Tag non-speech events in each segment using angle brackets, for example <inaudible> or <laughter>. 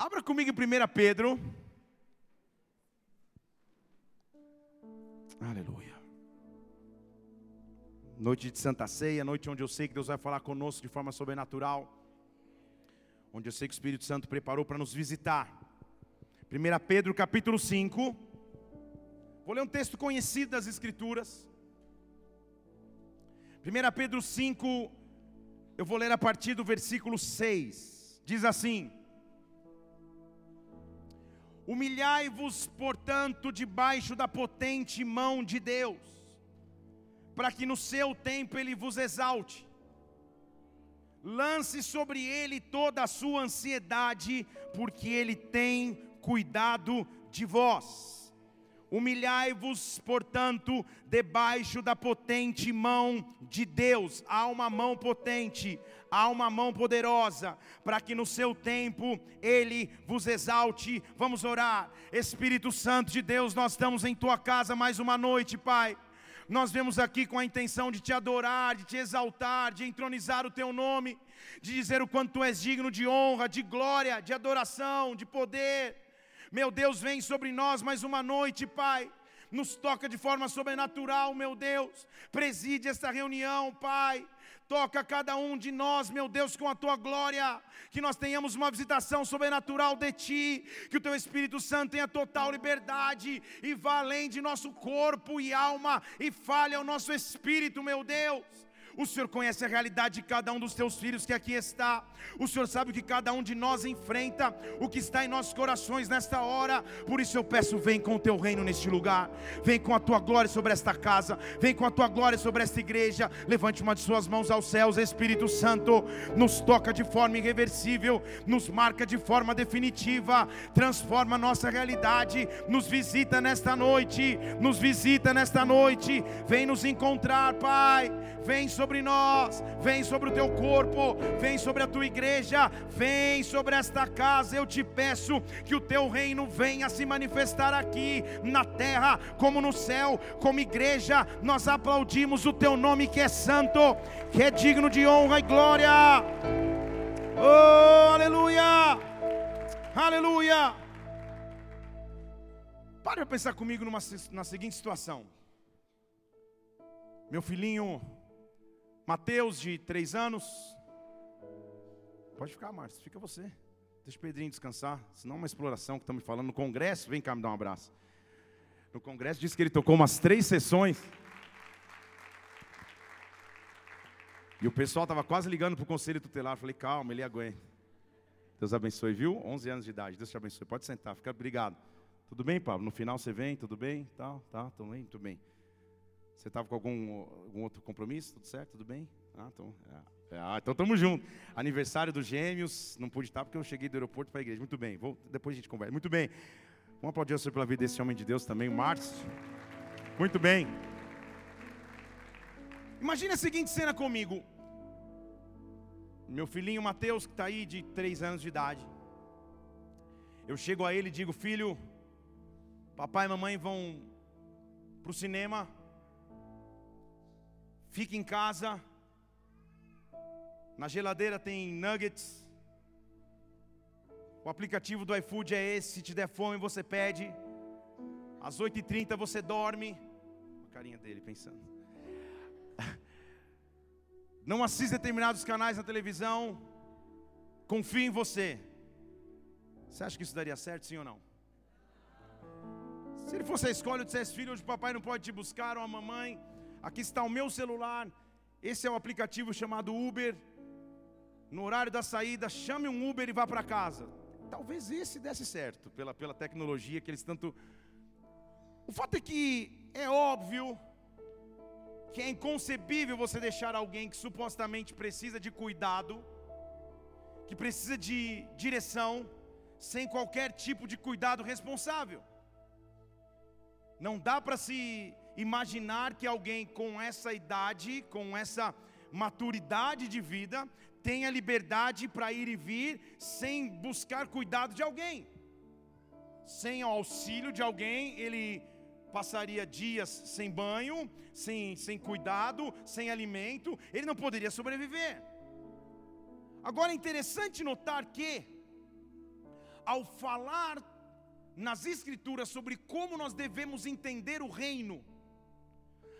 Abra comigo em 1 Pedro. Aleluia. Noite de Santa Ceia, noite onde eu sei que Deus vai falar conosco de forma sobrenatural. Onde eu sei que o Espírito Santo preparou para nos visitar. 1 Pedro capítulo 5. Vou ler um texto conhecido das Escrituras. 1 Pedro 5, eu vou ler a partir do versículo 6. Diz assim: Humilhai-vos, portanto, debaixo da potente mão de Deus, para que no seu tempo ele vos exalte. Lance sobre ele toda a sua ansiedade, porque ele tem cuidado de vós. Humilhai-vos, portanto, debaixo da potente mão de Deus. Há uma mão potente, há uma mão poderosa, para que no seu tempo Ele vos exalte. Vamos orar. Espírito Santo de Deus, nós estamos em tua casa mais uma noite, Pai. Nós vemos aqui com a intenção de te adorar, de te exaltar, de entronizar o teu nome, de dizer o quanto tu és digno de honra, de glória, de adoração, de poder. Meu Deus, vem sobre nós mais uma noite, Pai. Nos toca de forma sobrenatural, meu Deus. Preside esta reunião, Pai. Toca cada um de nós, meu Deus, com a tua glória. Que nós tenhamos uma visitação sobrenatural de ti. Que o teu Espírito Santo tenha total liberdade e vá além de nosso corpo e alma e fale ao nosso espírito, meu Deus. O Senhor conhece a realidade de cada um dos teus filhos que aqui está. O Senhor sabe o que cada um de nós enfrenta, o que está em nossos corações nesta hora. Por isso eu peço, vem com o teu reino neste lugar. Vem com a tua glória sobre esta casa. Vem com a tua glória sobre esta igreja. Levante uma de suas mãos aos céus, Espírito Santo. Nos toca de forma irreversível, nos marca de forma definitiva, transforma a nossa realidade. Nos visita nesta noite, nos visita nesta noite. Vem nos encontrar, Pai. Vem sobre sobre nós, vem sobre o teu corpo, vem sobre a tua igreja, vem sobre esta casa. Eu te peço que o teu reino venha se manifestar aqui na terra, como no céu, como igreja. Nós aplaudimos o teu nome que é santo, que é digno de honra e glória. Oh, aleluia! Aleluia! Para pensar comigo numa, na seguinte situação. Meu filhinho Mateus, de três anos. Pode ficar, Márcio, fica você. Deixa o Pedrinho descansar, senão é uma exploração que estamos falando no congresso. Vem cá me dar um abraço. No congresso disse que ele tocou umas três sessões. E o pessoal estava quase ligando para o conselho tutelar. Falei, calma, ele aguenta. Deus abençoe, viu? 11 anos de idade. Deus te abençoe. Pode sentar, fica obrigado. Tudo bem, Pablo? No final você vem, tudo bem? Tal, tá, tudo bem, tudo bem. Você estava com algum, algum outro compromisso? Tudo certo? Tudo bem? Ah, então, é, é, ah, então. Aniversário dos gêmeos, não pude estar porque eu cheguei do aeroporto para a igreja. Muito bem, vou, depois a gente conversa. Muito bem. Vamos aplaudir o Senhor pela vida desse homem de Deus também, o Márcio. Muito bem. Imagina a seguinte cena comigo. Meu filhinho Mateus, que está aí de três anos de idade. Eu chego a ele e digo: Filho, papai e mamãe vão para o cinema Fique em casa. Na geladeira tem nuggets. O aplicativo do iFood é esse. Se te der fome, você pede. Às 8h30 você dorme. A carinha dele pensando. <laughs> Não assiste determinados canais na televisão. Confie em você. Você acha que isso daria certo, sim ou não? Se ele fosse a escola e dissesse, filho, hoje o papai não pode te buscar, ou a mamãe, Aqui está o meu celular. Esse é o aplicativo chamado Uber. No horário da saída, chame um Uber e vá para casa. Talvez esse desse certo, pela, pela tecnologia que eles tanto. O fato é que é óbvio que é inconcebível você deixar alguém que supostamente precisa de cuidado, que precisa de direção, sem qualquer tipo de cuidado responsável. Não dá para se imaginar que alguém com essa idade, com essa maturidade de vida, tenha liberdade para ir e vir sem buscar cuidado de alguém. Sem o auxílio de alguém, ele passaria dias sem banho, sem, sem cuidado, sem alimento, ele não poderia sobreviver. Agora é interessante notar que, ao falar nas Escrituras sobre como nós devemos entender o reino,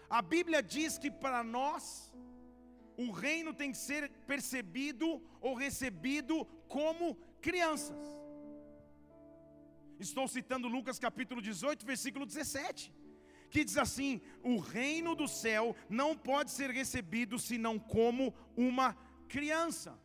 a Bíblia diz que para nós, o reino tem que ser percebido ou recebido como crianças. Estou citando Lucas capítulo 18, versículo 17, que diz assim: O reino do céu não pode ser recebido senão como uma criança.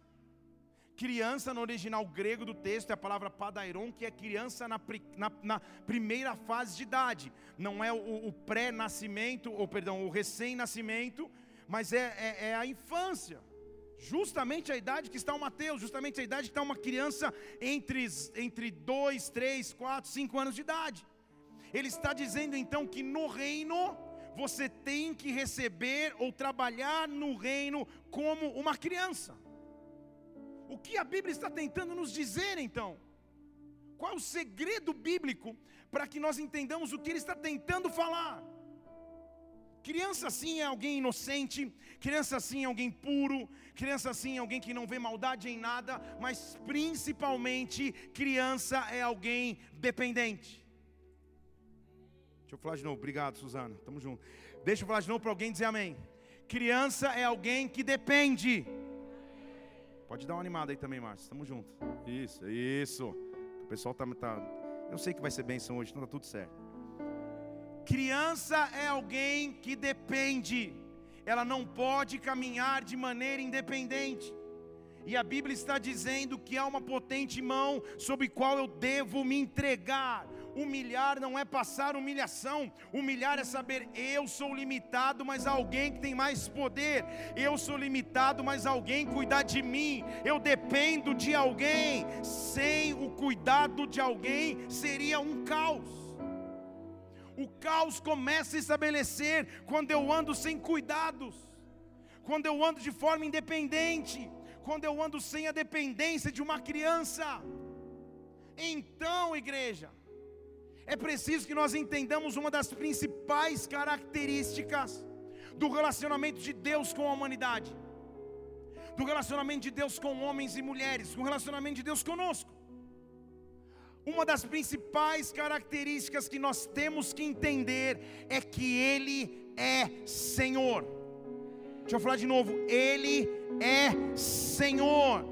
Criança no original grego do texto é a palavra padairon, que é criança na, na, na primeira fase de idade. Não é o, o pré-nascimento, ou perdão, o recém-nascimento, mas é, é, é, a infância. Justamente a idade que está o Mateus, justamente a idade que está uma criança entre, entre dois, três, quatro, cinco anos de idade. Ele está dizendo então que no reino você tem que receber ou trabalhar no reino como uma criança. O que a Bíblia está tentando nos dizer então? Qual é o segredo bíblico para que nós entendamos o que ele está tentando falar? Criança sim é alguém inocente, criança sim é alguém puro, criança sim é alguém que não vê maldade em nada, mas principalmente criança é alguém dependente. Deixa eu falar de novo, obrigado Suzana, tamo junto. Deixa eu falar de novo para alguém dizer amém. Criança é alguém que depende. Pode dar uma animada aí também, Márcio. Tamo junto. Isso, isso. O pessoal tá, tá. Eu sei que vai ser bênção hoje, então tá tudo certo. Criança é alguém que depende. Ela não pode caminhar de maneira independente. E a Bíblia está dizendo que há uma potente mão sobre qual eu devo me entregar. Humilhar não é passar humilhação, humilhar é saber eu sou limitado, mas alguém que tem mais poder. Eu sou limitado, mas alguém cuidar de mim. Eu dependo de alguém. Sem o cuidado de alguém seria um caos. O caos começa a estabelecer quando eu ando sem cuidados, quando eu ando de forma independente, quando eu ando sem a dependência de uma criança. Então, igreja, é preciso que nós entendamos uma das principais características do relacionamento de Deus com a humanidade, do relacionamento de Deus com homens e mulheres, do relacionamento de Deus conosco. Uma das principais características que nós temos que entender é que Ele é Senhor. Deixa eu falar de novo, Ele é Senhor.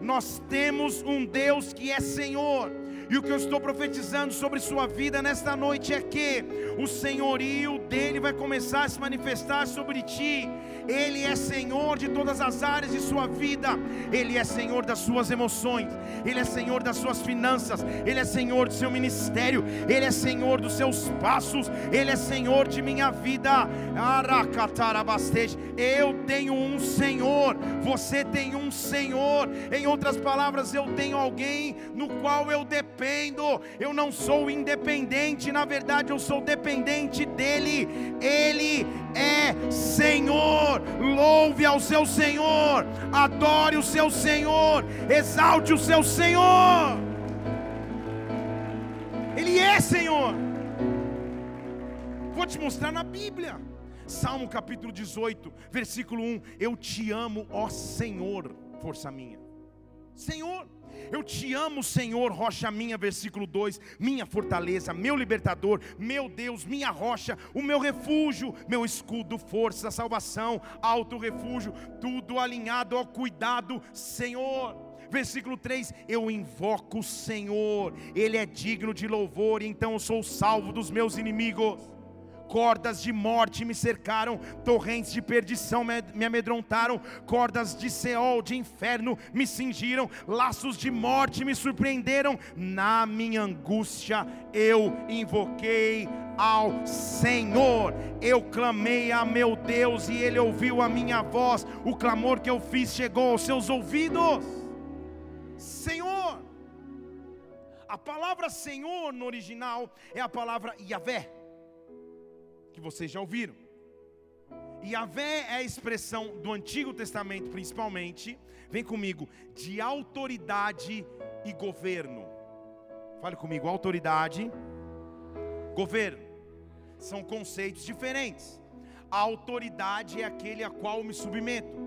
Nós temos um Deus que é Senhor. E o que eu estou profetizando sobre sua vida nesta noite é que o senhorio dele vai começar a se manifestar sobre ti. Ele é Senhor de todas as áreas de sua vida, Ele é Senhor das suas emoções, Ele é Senhor das suas finanças, Ele é Senhor do seu ministério, Ele é Senhor dos seus passos, Ele é Senhor de minha vida. Eu tenho um Senhor, você tem um Senhor, em outras palavras, eu tenho alguém no qual eu dependo, eu não sou independente, na verdade, eu sou dependente dEle, Ele é Senhor. Louve ao seu Senhor, adore o seu Senhor, exalte o seu Senhor. Ele é Senhor. Vou te mostrar na Bíblia. Salmo capítulo 18, versículo 1: Eu te amo, ó Senhor, força minha. Senhor, eu te amo, Senhor, rocha minha, versículo 2, minha fortaleza, meu libertador, meu Deus, minha rocha, o meu refúgio, meu escudo, força, salvação, alto refúgio, tudo alinhado ao cuidado, Senhor. Versículo 3: Eu invoco o Senhor, Ele é digno de louvor, então eu sou salvo dos meus inimigos cordas de morte me cercaram, torrentes de perdição me amedrontaram, cordas de Seol, de inferno me cingiram, laços de morte me surpreenderam. Na minha angústia eu invoquei ao Senhor, eu clamei a meu Deus e Ele ouviu a minha voz. O clamor que eu fiz chegou aos seus ouvidos. Senhor, a palavra Senhor no original é a palavra Yahvé que vocês já ouviram. Yahvé é a expressão do Antigo Testamento, principalmente, vem comigo, de autoridade e governo. Fale comigo, autoridade, governo. São conceitos diferentes. A autoridade é aquele a qual me submeto.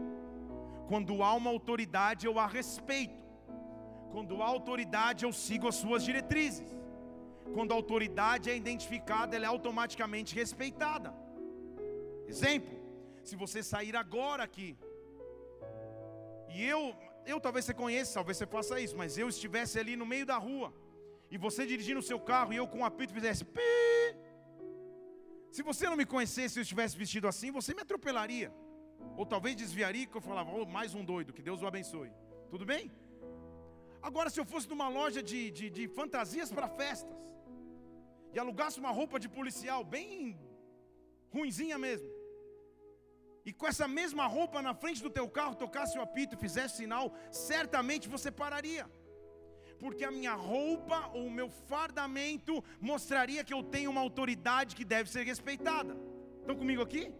Quando há uma autoridade, eu a respeito. Quando há autoridade, eu sigo as suas diretrizes. Quando a autoridade é identificada, ela é automaticamente respeitada. Exemplo: se você sair agora aqui, e eu, eu talvez você conheça, talvez você faça isso, mas eu estivesse ali no meio da rua, e você dirigindo o seu carro e eu com um apito fizesse pi. Se você não me conhecesse e eu estivesse vestido assim, você me atropelaria. Ou talvez desviaria que eu falava, oh, mais um doido, que Deus o abençoe. Tudo bem? Agora, se eu fosse numa loja de, de, de fantasias para festas, e alugasse uma roupa de policial bem ruinzinha mesmo, e com essa mesma roupa na frente do teu carro tocasse o apito e fizesse sinal, certamente você pararia. Porque a minha roupa ou o meu fardamento mostraria que eu tenho uma autoridade que deve ser respeitada. Estão comigo aqui?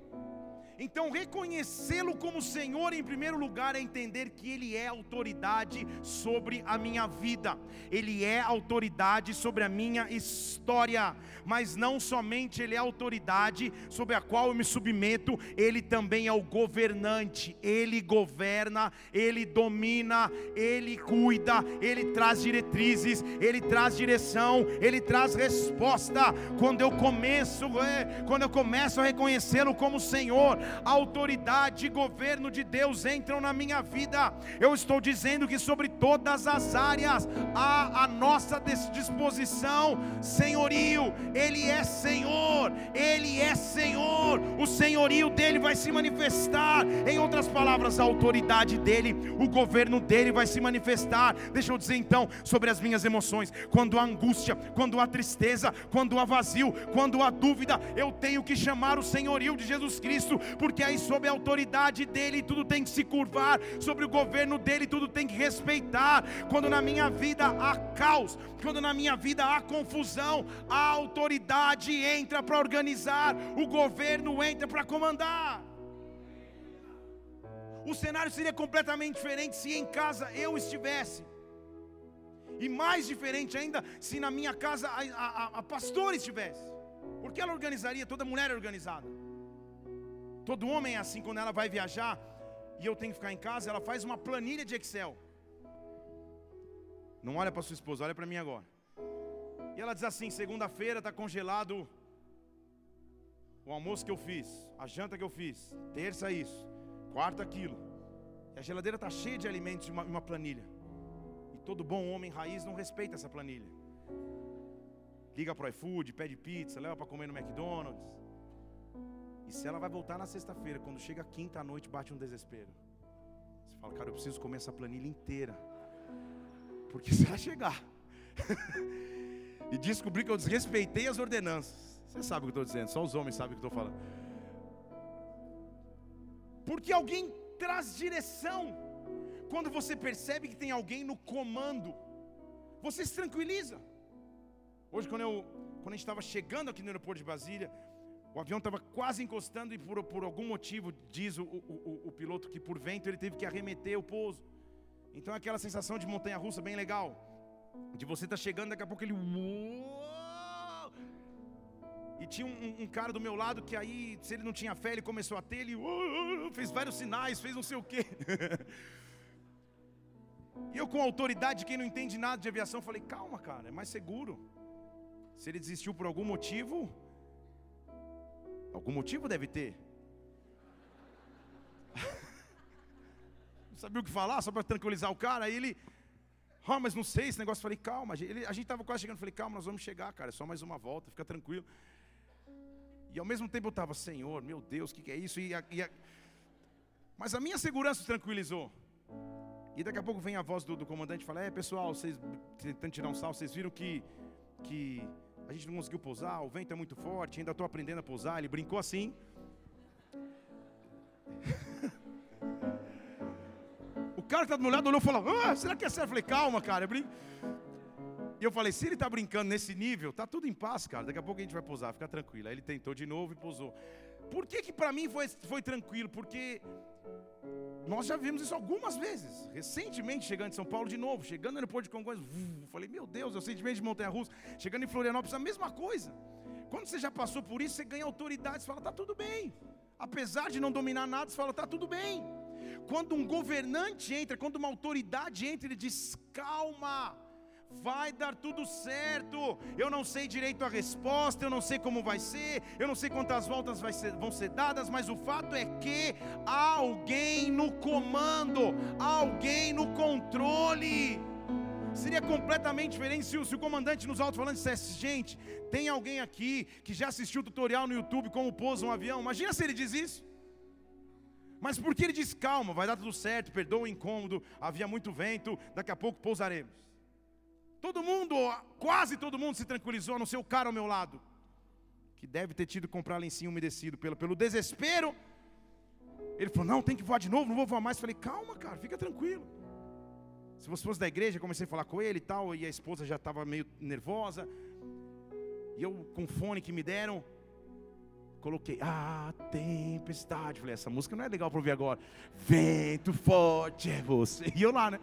Então, reconhecê-lo como Senhor em primeiro lugar é entender que Ele é autoridade sobre a minha vida, Ele é autoridade sobre a minha história, mas não somente Ele é autoridade sobre a qual eu me submeto, Ele também é o governante, Ele governa, Ele domina, Ele cuida, Ele traz diretrizes, Ele traz direção, Ele traz resposta. Quando eu começo, é, quando eu começo a reconhecê-lo como Senhor, a autoridade e governo de Deus entram na minha vida. Eu estou dizendo que sobre todas as áreas há a nossa disposição, senhorio. Ele é Senhor, Ele é Senhor. O senhorio dele vai se manifestar. Em outras palavras, a autoridade dele, o governo dele vai se manifestar. Deixa eu dizer então sobre as minhas emoções. Quando há angústia, quando há tristeza, quando há vazio, quando há dúvida, eu tenho que chamar o senhorio de Jesus Cristo, porque aí sob a autoridade dele tudo tem que se curvar, sobre o governo dele tudo tem que respeitar. Quando na minha vida há caos, quando na minha vida há confusão, a autoridade entra para organizar, o governo entra para comandar. O cenário seria completamente diferente se em casa eu estivesse. E mais diferente ainda se na minha casa a, a, a pastora estivesse. Porque ela organizaria, toda mulher é organizada. Todo homem é assim quando ela vai viajar e eu tenho que ficar em casa, ela faz uma planilha de Excel. Não olha para sua esposa, olha para mim agora. E ela diz assim: segunda-feira está congelado o almoço que eu fiz, a janta que eu fiz, terça isso, quarta aquilo. E a geladeira está cheia de alimentos em uma, uma planilha. E todo bom homem raiz não respeita essa planilha. Liga para o iFood, pede pizza, leva para comer no McDonald's. E se ela vai voltar na sexta-feira, quando chega quinta à noite, bate um desespero. Você fala, cara, eu preciso comer essa planilha inteira. Porque se ela chegar <laughs> e descobrir que eu desrespeitei as ordenanças, você sabe o que eu estou dizendo, só os homens sabem o que eu estou falando. Porque alguém traz direção. Quando você percebe que tem alguém no comando, você se tranquiliza. Hoje, quando, eu, quando a gente estava chegando aqui no aeroporto de Brasília, o avião estava quase encostando e por, por algum motivo, diz o, o, o, piloto que por vento ele teve que arremeter o pouso. Então é aquela sensação de montanha russa bem legal. De você estar tá chegando, daqui a pouco ele. E tinha um, um, cara do meu lado que aí, se ele não tinha fé, ele começou a ter, ele fez vários sinais, fez não sei o quê. <laughs> e eu, com autoridade de quem não entende nada de aviação, falei: calma, cara, é mais seguro. Se ele desistiu por algum motivo, Algum motivo deve ter. não sabia o que falar, só para tranquilizar o cara. Aí ele, ah, mas não sei esse negócio. Falei, calma. Ele, a gente estava quase chegando. Falei, calma, nós vamos chegar, cara. É só mais uma volta, fica tranquilo. E ao mesmo tempo eu estava, Senhor, meu Deus, o que, que, é isso? E a, e a... Mas a minha segurança se tranquilizou. E daqui a pouco vem a voz do, do comandante e fala: É, pessoal, vocês tentando tirar um sal, vocês viram que, que a gente não conseguiu pousar, o vento é muito forte, ainda estou aprendendo a pousar. Ele brincou assim. <laughs> o cara que está do meu lado olhou e falou: ah, será que é sério? Eu falei: calma, cara. Eu E eu falei: se ele está brincando nesse nível, tá tudo em paz, cara. Daqui a pouco a gente vai pousar, fica tranquilo. Aí ele tentou de novo e pousou. Por que que para mim foi, foi tranquilo? Porque nós já vimos isso algumas vezes. Recentemente, chegando em São Paulo de novo, chegando no aeroporto de Congonhas, falei, meu Deus, eu sentimento de Montanha Russa. Chegando em Florianópolis, a mesma coisa. Quando você já passou por isso, você ganha autoridade, você fala, tá tudo bem. Apesar de não dominar nada, você fala, tá tudo bem. Quando um governante entra, quando uma autoridade entra, ele diz: calma, vai dar tudo certo. Eu não sei direito a resposta, eu não sei como vai ser, eu não sei quantas voltas ser, vão ser dadas, mas o fato é que há alguém no comando, há alguém no controle. Seria completamente diferente se o, se o comandante nos alto-falantes dissesse: gente, tem alguém aqui que já assistiu o tutorial no YouTube como pousa um avião? Imagina se ele diz isso. Mas porque ele diz: calma, vai dar tudo certo, perdoa o incômodo, havia muito vento, daqui a pouco pousaremos. Todo mundo, quase todo mundo se tranquilizou, a não ser o cara ao meu lado, que deve ter tido que comprar lencinho umedecido pelo, pelo desespero. Ele falou: Não, tem que voar de novo, não vou voar mais. Falei: Calma, cara, fica tranquilo. Se você fosse da igreja, comecei a falar com ele e tal, e a esposa já estava meio nervosa. E eu, com o fone que me deram, coloquei, ah, tempestade. Falei, essa música não é legal para ouvir agora. Vento forte é você. E eu lá, né?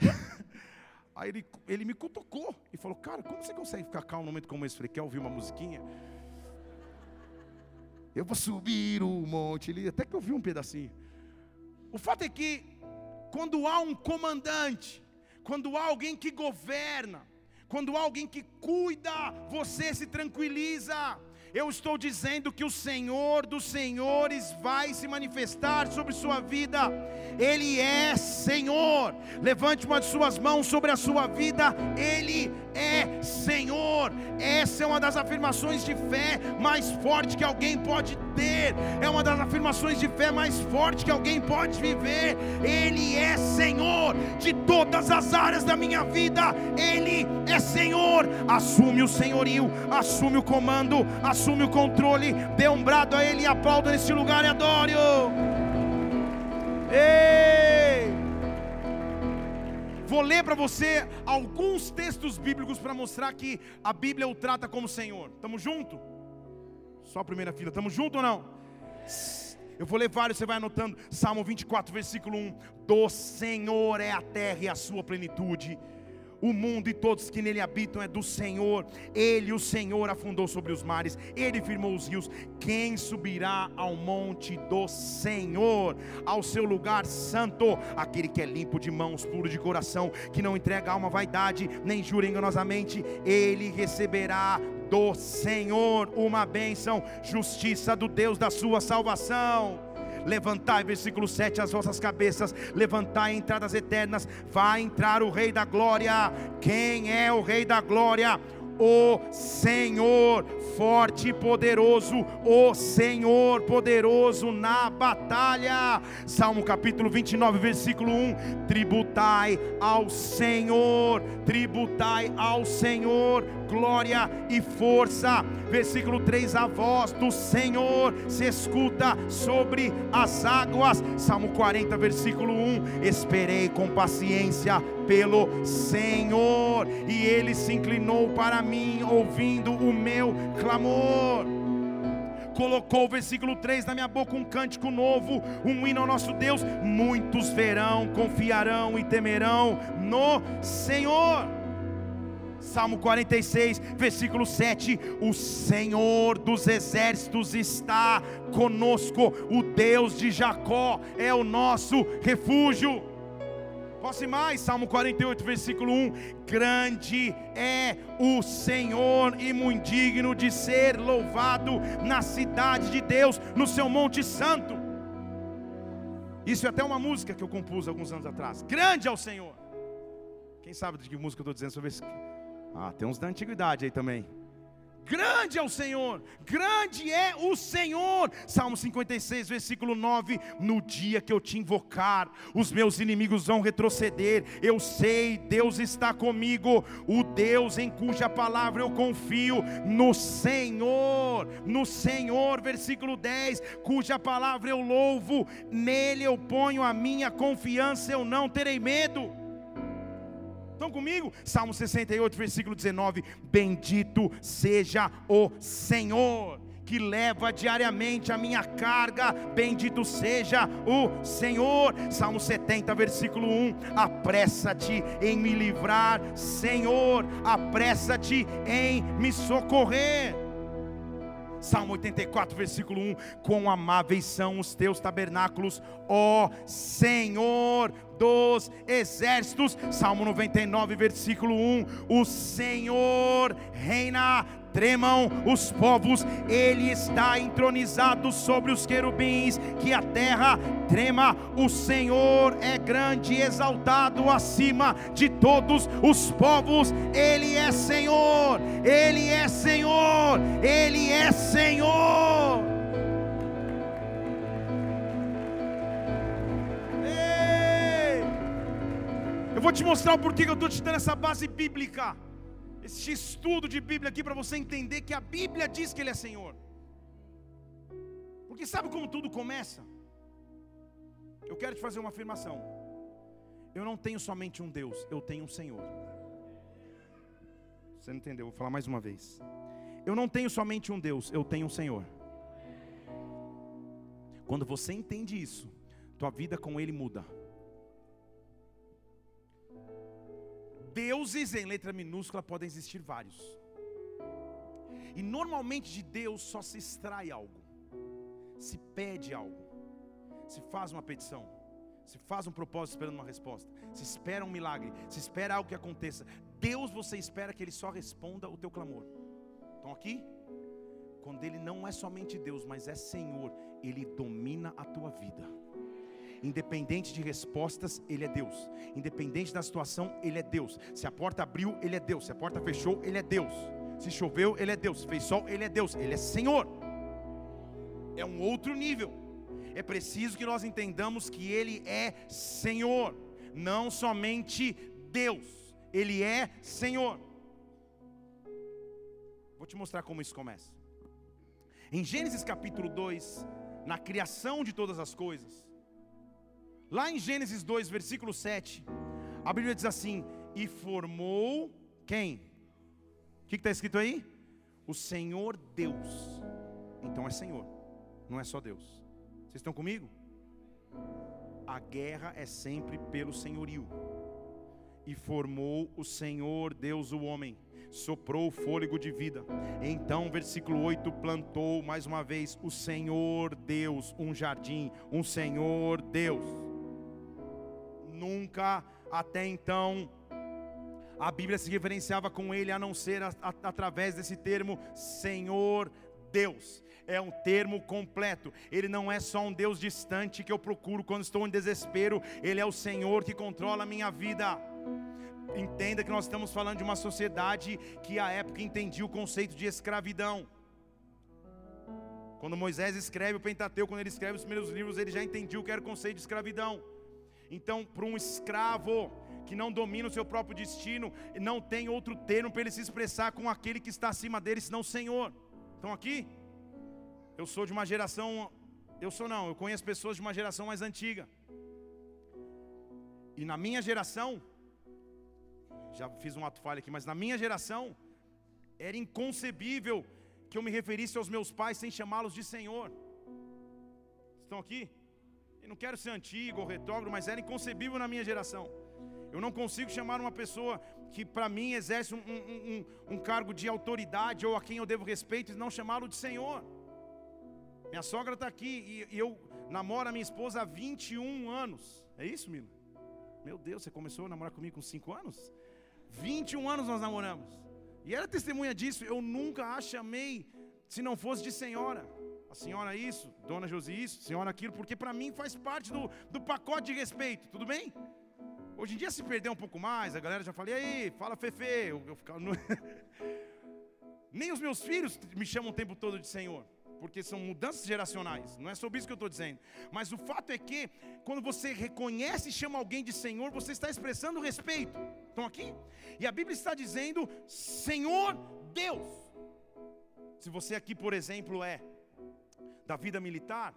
<laughs> Aí ele, ele me cutucou e falou: Cara, como você consegue ficar calmo num momento como esse? Eu falei: Quer ouvir uma musiquinha? Eu vou subir o monte. Ele até que eu vi um pedacinho. O fato é que, quando há um comandante, quando há alguém que governa, quando há alguém que cuida, você se tranquiliza. Eu estou dizendo que o Senhor dos Senhores vai se manifestar sobre sua vida. Ele é Senhor. Levante uma de suas mãos sobre a sua vida. Ele é Senhor. Essa é uma das afirmações de fé mais forte que alguém pode ter. É uma das afirmações de fé mais forte que alguém pode viver. Ele é Senhor de todas as áreas da minha vida. Ele é Senhor. Assume o senhorio, assume o comando, assume o controle, dê um brado a Ele e aplauda nesse lugar e adore-o. Ei! Vou ler para você alguns textos bíblicos para mostrar que a Bíblia o trata como Senhor. Estamos junto? Só a primeira fila, estamos junto ou não? Eu vou ler vários, você vai anotando. Salmo 24, versículo 1: Do Senhor é a terra e a sua plenitude o mundo e todos que nele habitam é do Senhor. Ele, o Senhor, afundou sobre os mares, ele firmou os rios. Quem subirá ao monte do Senhor, ao seu lugar santo? Aquele que é limpo de mãos, puro de coração, que não entrega alma vaidade, nem jura enganosamente, ele receberá do Senhor uma bênção, justiça do Deus da sua salvação. Levantai, versículo 7, as vossas cabeças, levantai entradas eternas, vai entrar o Rei da Glória. Quem é o Rei da Glória? o Senhor forte e poderoso, o Senhor poderoso na batalha. Salmo capítulo 29, versículo 1: Tributai ao Senhor, tributai ao Senhor glória e força. Versículo 3: A voz do Senhor se escuta sobre as águas. Salmo 40, versículo 1: Esperei com paciência pelo Senhor, e ele se inclinou para mim, ouvindo o meu clamor colocou o versículo 3 na minha boca um cântico novo, um hino ao nosso Deus. Muitos verão, confiarão e temerão no Senhor. Salmo 46, versículo 7: O Senhor dos exércitos está conosco, o Deus de Jacó é o nosso refúgio. Posso ir mais? Salmo 48, versículo 1: Grande é o Senhor e muito digno de ser louvado na cidade de Deus, no seu Monte Santo. Isso é até uma música que eu compus alguns anos atrás. Grande é o Senhor. Quem sabe de que música eu estou dizendo sobre isso? Ah, tem uns da antiguidade aí também. Grande é o Senhor, grande é o Senhor. Salmo 56, versículo 9: No dia que eu te invocar, os meus inimigos vão retroceder. Eu sei, Deus está comigo, o Deus em cuja palavra eu confio, no Senhor, no Senhor, versículo 10: Cuja palavra eu louvo, nele eu ponho a minha confiança, eu não terei medo. Estão comigo? Salmo 68, versículo 19: Bendito seja o Senhor que leva diariamente a minha carga, bendito seja o Senhor. Salmo 70, versículo 1: Apressa-te em me livrar, Senhor, apressa-te em me socorrer. Salmo 84, versículo 1: Quão amáveis são os teus tabernáculos, ó Senhor dos exércitos. Salmo 99, versículo 1: O Senhor reina tremam os povos, ele está entronizado sobre os querubins, que a terra trema, o Senhor é grande e exaltado acima de todos os povos, ele é Senhor, ele é Senhor, ele é Senhor. Ei! Eu vou te mostrar o porquê que eu estou te dando essa base bíblica esse estudo de Bíblia aqui para você entender que a Bíblia diz que Ele é Senhor. Porque sabe como tudo começa? Eu quero te fazer uma afirmação. Eu não tenho somente um Deus, eu tenho um Senhor. Você não entendeu? Vou falar mais uma vez. Eu não tenho somente um Deus, eu tenho um Senhor. Quando você entende isso, tua vida com Ele muda. Deuses em letra minúscula podem existir vários. E normalmente de Deus só se extrai algo, se pede algo, se faz uma petição, se faz um propósito esperando uma resposta, se espera um milagre, se espera algo que aconteça. Deus você espera que Ele só responda o teu clamor. Estão aqui? Quando Ele não é somente Deus, mas é Senhor, Ele domina a tua vida. Independente de respostas, Ele é Deus. Independente da situação, Ele é Deus. Se a porta abriu, Ele é Deus. Se a porta fechou, Ele é Deus. Se choveu, Ele é Deus. Se fez sol, Ele é Deus. Ele é Senhor. É um outro nível. É preciso que nós entendamos que Ele é Senhor, não somente Deus. Ele é Senhor. Vou te mostrar como isso começa. Em Gênesis capítulo 2, na criação de todas as coisas, Lá em Gênesis 2, versículo 7, a Bíblia diz assim: E formou quem? O que está escrito aí? O Senhor Deus. Então é Senhor, não é só Deus. Vocês estão comigo? A guerra é sempre pelo senhorio. E formou o Senhor Deus o homem, soprou o fôlego de vida. Então, versículo 8: plantou mais uma vez o Senhor Deus um jardim, um Senhor Deus nunca até então a Bíblia se referenciava com ele a não ser a, a, através desse termo Senhor Deus. É um termo completo. Ele não é só um Deus distante que eu procuro quando estou em desespero. Ele é o Senhor que controla a minha vida. Entenda que nós estamos falando de uma sociedade que à época entendia o conceito de escravidão. Quando Moisés escreve o Pentateuco, quando ele escreve os primeiros livros, ele já entendia o que era o conceito de escravidão. Então, para um escravo que não domina o seu próprio destino, não tem outro termo para ele se expressar com aquele que está acima dele, senão o Senhor. Estão aqui? Eu sou de uma geração, eu sou não, eu conheço pessoas de uma geração mais antiga. E na minha geração, já fiz um ato falho aqui, mas na minha geração, era inconcebível que eu me referisse aos meus pais sem chamá-los de Senhor. Estão aqui? Eu não quero ser antigo ou retrógrado, mas era inconcebível na minha geração. Eu não consigo chamar uma pessoa que para mim exerce um, um, um, um, cargo de autoridade ou a quem eu devo respeito e não chamá-lo de Senhor. Minha sogra está aqui e, e, eu namoro a minha esposa há 21 anos. É isso, Mila? Meu Deus, você começou a namorar comigo com 5 anos? 21 anos nós namoramos. E ela testemunha disso. Eu nunca a chamei se não fosse de senhora senhora isso, dona Josi isso, senhora aquilo, porque para mim faz parte do, do pacote de respeito, tudo bem? Hoje em dia se perdeu um pouco mais, a galera já fala, e aí, fala Fefe, eu, eu ficava no... <laughs> Nem os meus filhos me chamam o tempo todo de Senhor, porque são mudanças geracionais, não é sobre isso que eu estou dizendo. Mas o fato é que, quando você reconhece e chama alguém de Senhor, você está expressando respeito. Estão aqui? E a Bíblia está dizendo, Senhor Deus. Se você aqui, por exemplo, é da vida militar,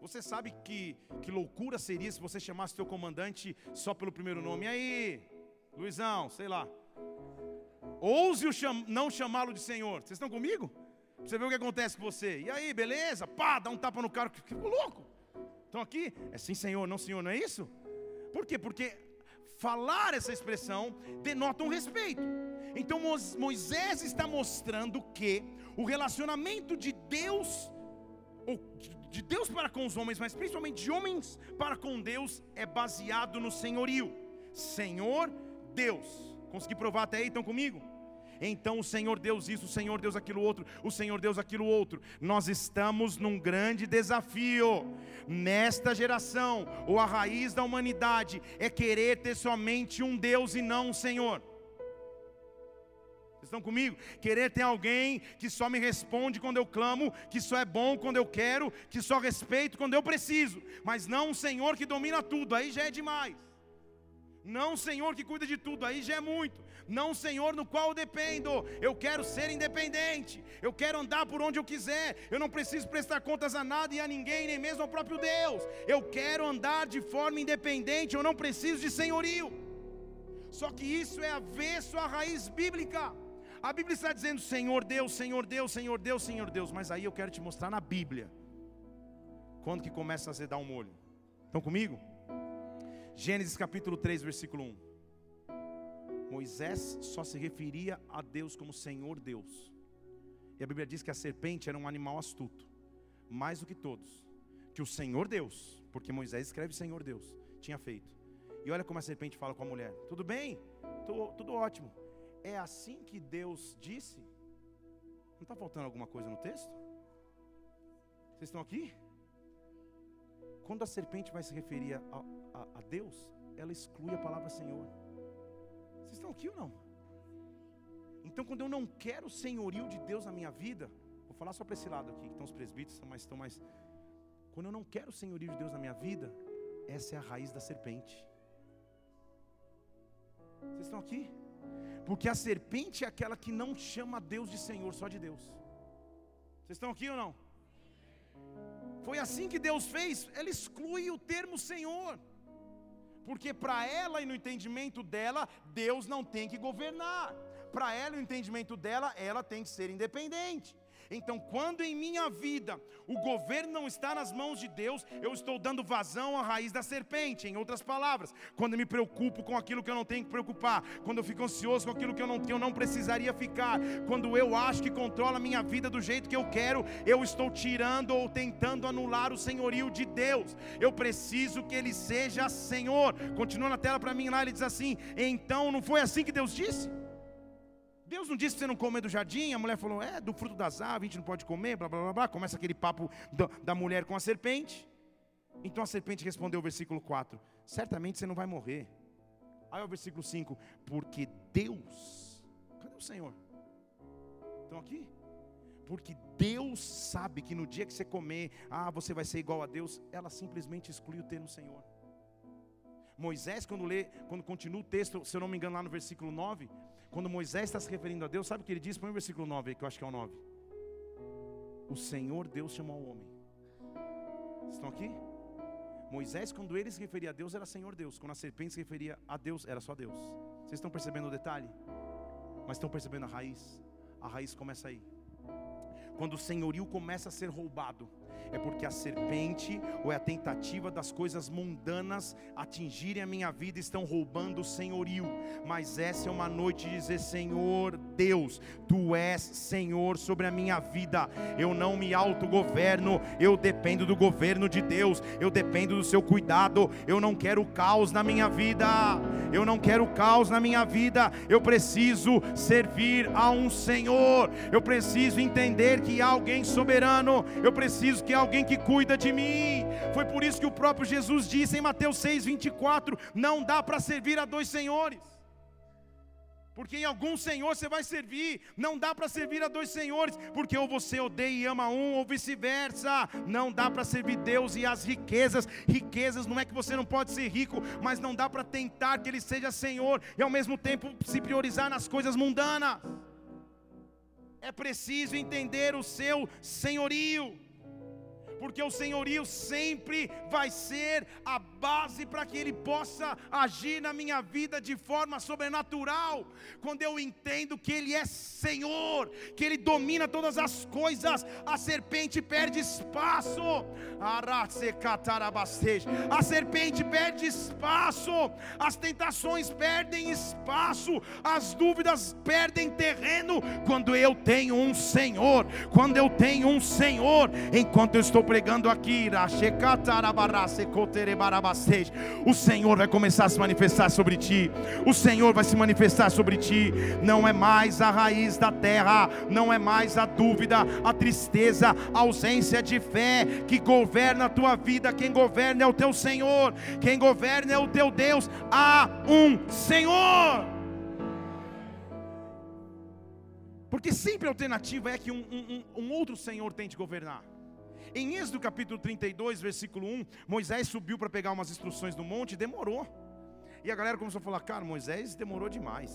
você sabe que, que loucura seria se você chamasse seu comandante só pelo primeiro nome. E aí, Luizão, sei lá. Ouse o cham não chamá-lo de Senhor. Vocês estão comigo? Você vê o que acontece com você. E aí, beleza? Pá, dá um tapa no cara. Ficou louco. Estão aqui? É sim, Senhor, não, Senhor, não é isso? Por quê? Porque falar essa expressão denota um respeito. Então Moisés está mostrando que o relacionamento de Deus, de Deus para com os homens, mas principalmente de homens para com Deus, é baseado no senhorio. Senhor Deus. Consegui provar até aí? Estão comigo? Então o Senhor Deus isso, o Senhor Deus aquilo outro, o Senhor Deus aquilo outro. Nós estamos num grande desafio. Nesta geração, ou a raiz da humanidade é querer ter somente um Deus e não um Senhor. Estão comigo? Querer ter alguém que só me responde quando eu clamo, que só é bom quando eu quero, que só respeito quando eu preciso, mas não um Senhor que domina tudo, aí já é demais. Não um Senhor que cuida de tudo, aí já é muito não um Senhor no qual eu dependo. Eu quero ser independente, eu quero andar por onde eu quiser, eu não preciso prestar contas a nada e a ninguém, nem mesmo ao próprio Deus. Eu quero andar de forma independente, eu não preciso de senhorio. Só que isso é avesso à raiz bíblica. A Bíblia está dizendo Senhor Deus, Senhor Deus, Senhor Deus, Senhor Deus, mas aí eu quero te mostrar na Bíblia quando que começa a azedar o molho. Estão comigo? Gênesis capítulo 3, versículo 1. Moisés só se referia a Deus como Senhor Deus. E a Bíblia diz que a serpente era um animal astuto, mais do que todos, que o Senhor Deus, porque Moisés escreve Senhor Deus, tinha feito. E olha como a serpente fala com a mulher: Tudo bem, tudo, tudo ótimo. É assim que Deus disse? Não está faltando alguma coisa no texto? Vocês estão aqui? Quando a serpente vai se referir a, a, a Deus, ela exclui a palavra Senhor. Vocês estão aqui ou não? Então, quando eu não quero o senhorio de Deus na minha vida, vou falar só para esse lado aqui, que estão os presbíteros, mas estão mais. Quando eu não quero o senhorio de Deus na minha vida, essa é a raiz da serpente. Vocês estão aqui? Porque a serpente é aquela que não chama Deus de Senhor, só de Deus. Vocês estão aqui ou não? Foi assim que Deus fez, ela exclui o termo Senhor porque para ela e no entendimento dela, Deus não tem que governar. Para ela e no entendimento dela, ela tem que ser independente. Então, quando em minha vida o governo não está nas mãos de Deus, eu estou dando vazão à raiz da serpente. Em outras palavras, quando me preocupo com aquilo que eu não tenho que preocupar, quando eu fico ansioso com aquilo que eu não, eu não precisaria ficar, quando eu acho que controla a minha vida do jeito que eu quero, eu estou tirando ou tentando anular o senhorio de Deus. Eu preciso que Ele seja Senhor. Continua na tela para mim lá, ele diz assim: então não foi assim que Deus disse? Deus não disse que você não comer do jardim, a mulher falou, é, do fruto das aves, a gente não pode comer, blá blá blá blá. Começa aquele papo da, da mulher com a serpente. Então a serpente respondeu, versículo 4: Certamente você não vai morrer. Aí o versículo 5: Porque Deus, cadê o Senhor? Estão aqui? Porque Deus sabe que no dia que você comer, ah, você vai ser igual a Deus, ela simplesmente exclui o termo Senhor. Moisés, quando lê, quando continua o texto, se eu não me engano, lá no versículo 9, quando Moisés está se referindo a Deus, sabe o que ele diz? Põe o versículo 9 aí, que eu acho que é o 9. O Senhor Deus chamou o homem. Vocês estão aqui? Moisés, quando ele se referia a Deus, era Senhor Deus. Quando a serpente se referia a Deus, era só Deus. Vocês estão percebendo o detalhe? Mas estão percebendo a raiz? A raiz começa aí. Quando o senhorio começa a ser roubado, é porque a serpente ou é a tentativa das coisas mundanas atingirem a minha vida estão roubando o senhorio. Mas essa é uma noite de dizer: Senhor Deus, tu és Senhor sobre a minha vida. Eu não me autogoverno, eu dependo do governo de Deus, eu dependo do seu cuidado. Eu não quero caos na minha vida. Eu não quero caos na minha vida. Eu preciso servir a um Senhor. Eu preciso entender que há alguém soberano. Eu preciso que alguém que cuida de mim. Foi por isso que o próprio Jesus disse em Mateus 6:24, não dá para servir a dois senhores. Porque em algum senhor você vai servir, não dá para servir a dois senhores, porque ou você odeia e ama um, ou vice-versa. Não dá para servir Deus e as riquezas. Riquezas não é que você não pode ser rico, mas não dá para tentar que Ele seja Senhor e ao mesmo tempo se priorizar nas coisas mundanas. É preciso entender o seu senhorio porque o senhorio sempre vai ser a base para que Ele possa agir na minha vida de forma sobrenatural. Quando eu entendo que Ele é Senhor, que Ele domina todas as coisas, a serpente perde espaço. A serpente perde espaço, as tentações perdem espaço, as dúvidas perdem terreno. Quando eu tenho um Senhor, quando eu tenho um Senhor, enquanto eu estou pregando aqui, o Senhor vai começar a se manifestar sobre ti. O Senhor vai se manifestar sobre ti. Não é mais a raiz da terra, não é mais a dúvida, a tristeza, a ausência de fé que governa a tua vida. Quem governa é o teu Senhor, quem governa é o teu Deus. Há um Senhor. Porque sempre a alternativa é que um, um, um outro Senhor tente governar. Em Êxodo capítulo 32, versículo 1, Moisés subiu para pegar umas instruções do monte e demorou. E a galera começou a falar: Cara, Moisés demorou demais.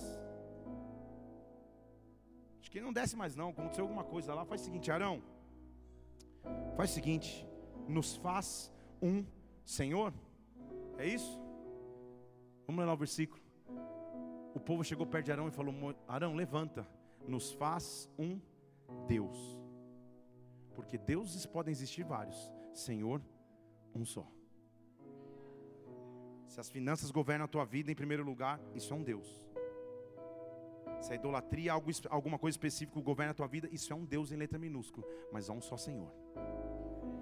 Acho que ele não desce mais, não. Aconteceu alguma coisa lá. Faz o seguinte, Arão. Faz o seguinte: nos faz um Senhor. É isso? Vamos ler lá o versículo. O povo chegou perto de Arão e falou: Arão, levanta nos faz um Deus. Porque deuses podem existir vários, Senhor, um só. Se as finanças governam a tua vida em primeiro lugar, isso é um Deus. Se a idolatria, algo, alguma coisa específica governa a tua vida, isso é um Deus em letra minúscula, mas há um só Senhor.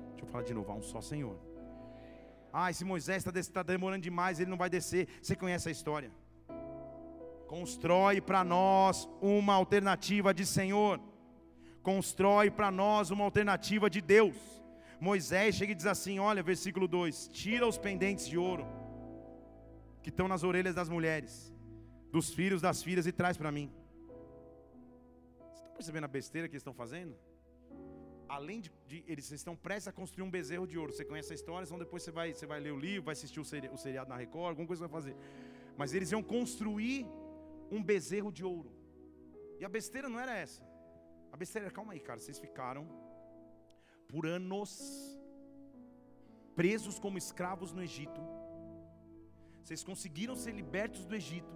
Deixa eu falar de novo, há um só Senhor. Ah, esse Moisés está tá demorando demais, ele não vai descer. Você conhece a história? Constrói para nós uma alternativa de Senhor. Constrói para nós uma alternativa de Deus. Moisés chega e diz assim: olha, versículo 2: Tira os pendentes de ouro que estão nas orelhas das mulheres, dos filhos das filhas, e traz para mim. Vocês estão percebendo a besteira que eles estão fazendo? Além de, de, eles estão prestes a construir um bezerro de ouro. Você conhece a história, então depois você vai, você vai ler o livro, vai assistir o, seri, o seriado na Record, alguma coisa vai fazer. Mas eles iam construir um bezerro de ouro. E a besteira não era essa. A besteira calma aí, cara, vocês ficaram por anos presos como escravos no Egito. Vocês conseguiram ser libertos do Egito.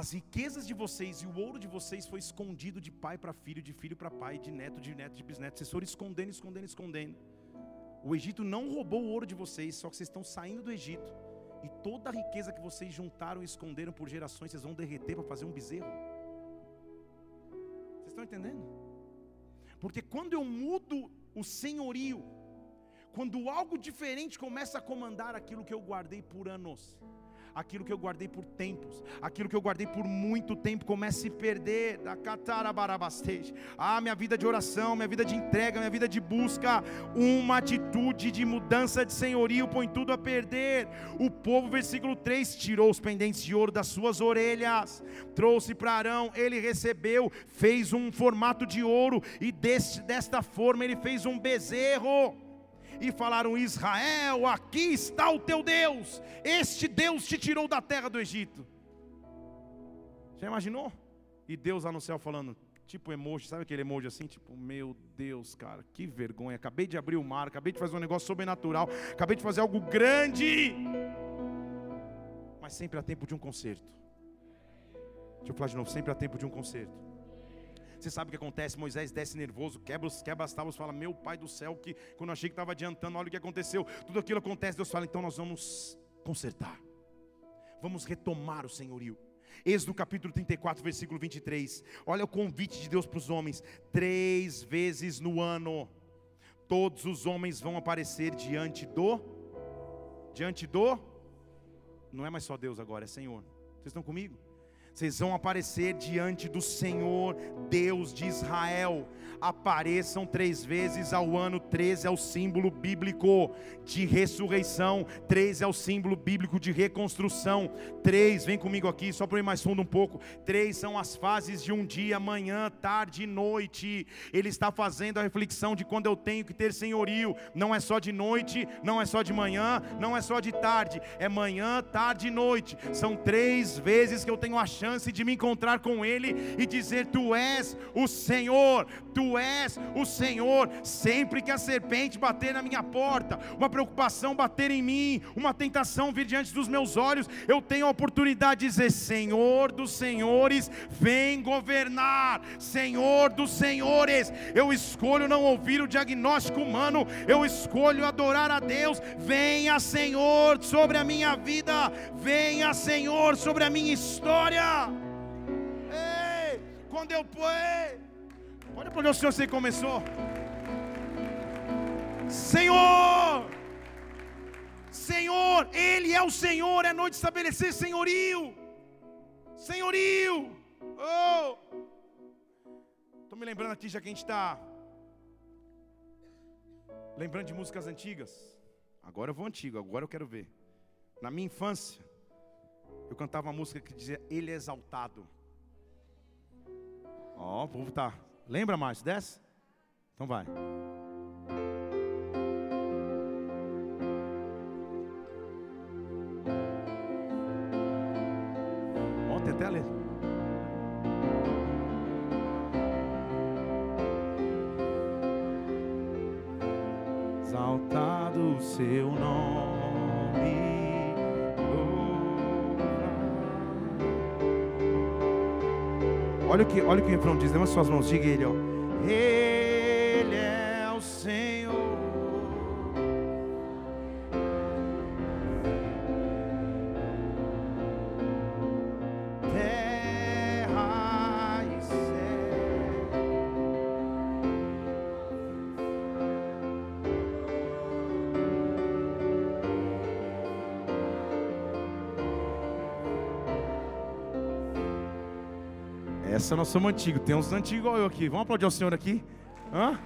As riquezas de vocês e o ouro de vocês foi escondido de pai para filho, de filho para pai, de neto, de neto, de bisneto. Vocês foram escondendo, escondendo, escondendo. O Egito não roubou o ouro de vocês, só que vocês estão saindo do Egito e toda a riqueza que vocês juntaram e esconderam por gerações, vocês vão derreter para fazer um bezerro. Estão entendendo? Porque quando eu mudo o senhorio, quando algo diferente começa a comandar aquilo que eu guardei por anos, aquilo que eu guardei por tempos, aquilo que eu guardei por muito tempo começa a se perder. Ah, minha vida de oração, minha vida de entrega, minha vida de busca, uma atitude de mudança de senhorio põe tudo a perder. O povo, versículo 3, tirou os pendentes de ouro das suas orelhas, trouxe para Arão, ele recebeu, fez um formato de ouro e deste, desta forma ele fez um bezerro e falaram: Israel, aqui está o teu Deus, este Deus te tirou da terra do Egito. Já imaginou? E Deus lá no céu falando, tipo emoji, sabe aquele emoji assim? Tipo, meu Deus, cara, que vergonha. Acabei de abrir o mar, acabei de fazer um negócio sobrenatural, acabei de fazer algo grande. Mas sempre há tempo de um conserto. Deixa eu falar de novo, sempre há tempo de um conserto. Você sabe o que acontece? Moisés desce nervoso, quebra, quebra as tábuas, fala: Meu pai do céu, que quando eu achei que estava adiantando, olha o que aconteceu. Tudo aquilo acontece. Deus fala: Então nós vamos consertar, vamos retomar o senhorio. Êxodo capítulo 34, versículo 23. Olha o convite de Deus para os homens: três vezes no ano, todos os homens vão aparecer diante do, diante do, não é mais só Deus agora, é Senhor. Vocês estão comigo? Vocês vão aparecer diante do Senhor, Deus de Israel. Apareçam três vezes ao ano. Três é o símbolo bíblico de ressurreição. Três é o símbolo bíblico de reconstrução. Três, vem comigo aqui, só para ir mais fundo um pouco. Três são as fases de um dia, manhã, tarde e noite. Ele está fazendo a reflexão de quando eu tenho que ter senhorio. Não é só de noite, não é só de manhã, não é só de tarde. É manhã, tarde e noite. São três vezes que eu tenho a chance chance de me encontrar com Ele e dizer: Tu és o Senhor, Tu és o Senhor. Sempre que a serpente bater na minha porta, uma preocupação bater em mim, uma tentação vir diante dos meus olhos, eu tenho a oportunidade de dizer: Senhor dos Senhores, vem governar, Senhor dos Senhores. Eu escolho não ouvir o diagnóstico humano, eu escolho adorar a Deus. Venha, Senhor, sobre a minha vida, venha, Senhor, sobre a minha história. Ei, quando eu ei, pode aplaudir o Senhor você começou. Senhor, Senhor, Ele é o Senhor, é noite de estabelecer senhorio, senhorio. Oh, estou me lembrando aqui já que a gente está lembrando de músicas antigas. Agora eu vou antigo, agora eu quero ver. Na minha infância, eu cantava uma música que dizia Ele é exaltado. Ó, oh, o povo tá. Lembra mais? Desce? Então vai. Ontem até ler. Exaltado o seu nome. Olha o que, olha o que o refrão diz. Levanta suas mãos, diga ele, ó. Ele Nós somos antigos. Tem uns antigos igual eu aqui. Vamos aplaudir o Senhor aqui? Hã?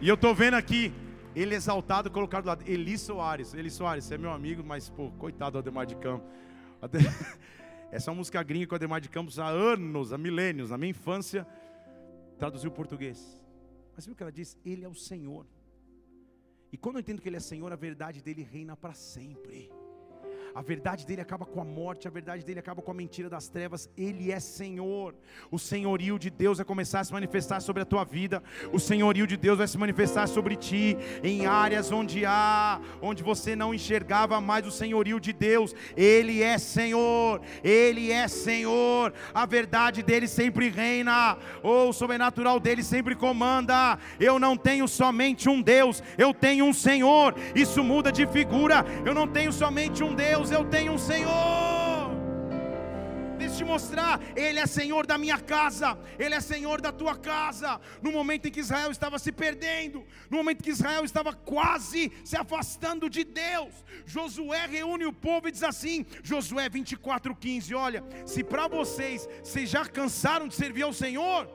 E eu estou vendo aqui, ele exaltado, colocado do lado. Eli Soares. Eli Soares, você é meu amigo, mas, pô, coitado do Ademar de Campos. Ade- <laughs> Essa é uma música gringa que o Ademar de Campos há anos, há milênios, na minha infância, traduziu o português. Mas viu o que ela diz? Ele é o Senhor. E quando eu entendo que Ele é Senhor, a verdade dele reina para sempre. A verdade dele acaba com a morte, a verdade dele acaba com a mentira das trevas. Ele é Senhor. O senhorio de Deus vai começar a se manifestar sobre a tua vida. O senhorio de Deus vai se manifestar sobre ti em áreas onde há, onde você não enxergava mais o senhorio de Deus. Ele é Senhor. Ele é Senhor. A verdade dele sempre reina. Ou o sobrenatural dele sempre comanda. Eu não tenho somente um Deus, eu tenho um Senhor. Isso muda de figura. Eu não tenho somente um Deus, eu tenho um Senhor. Deixa eu te mostrar, Ele é Senhor da minha casa, Ele é Senhor da tua casa. No momento em que Israel estava se perdendo, no momento em que Israel estava quase se afastando de Deus, Josué reúne o povo e diz assim: Josué 24,15: Olha, se para vocês, vocês já cansaram de servir ao Senhor,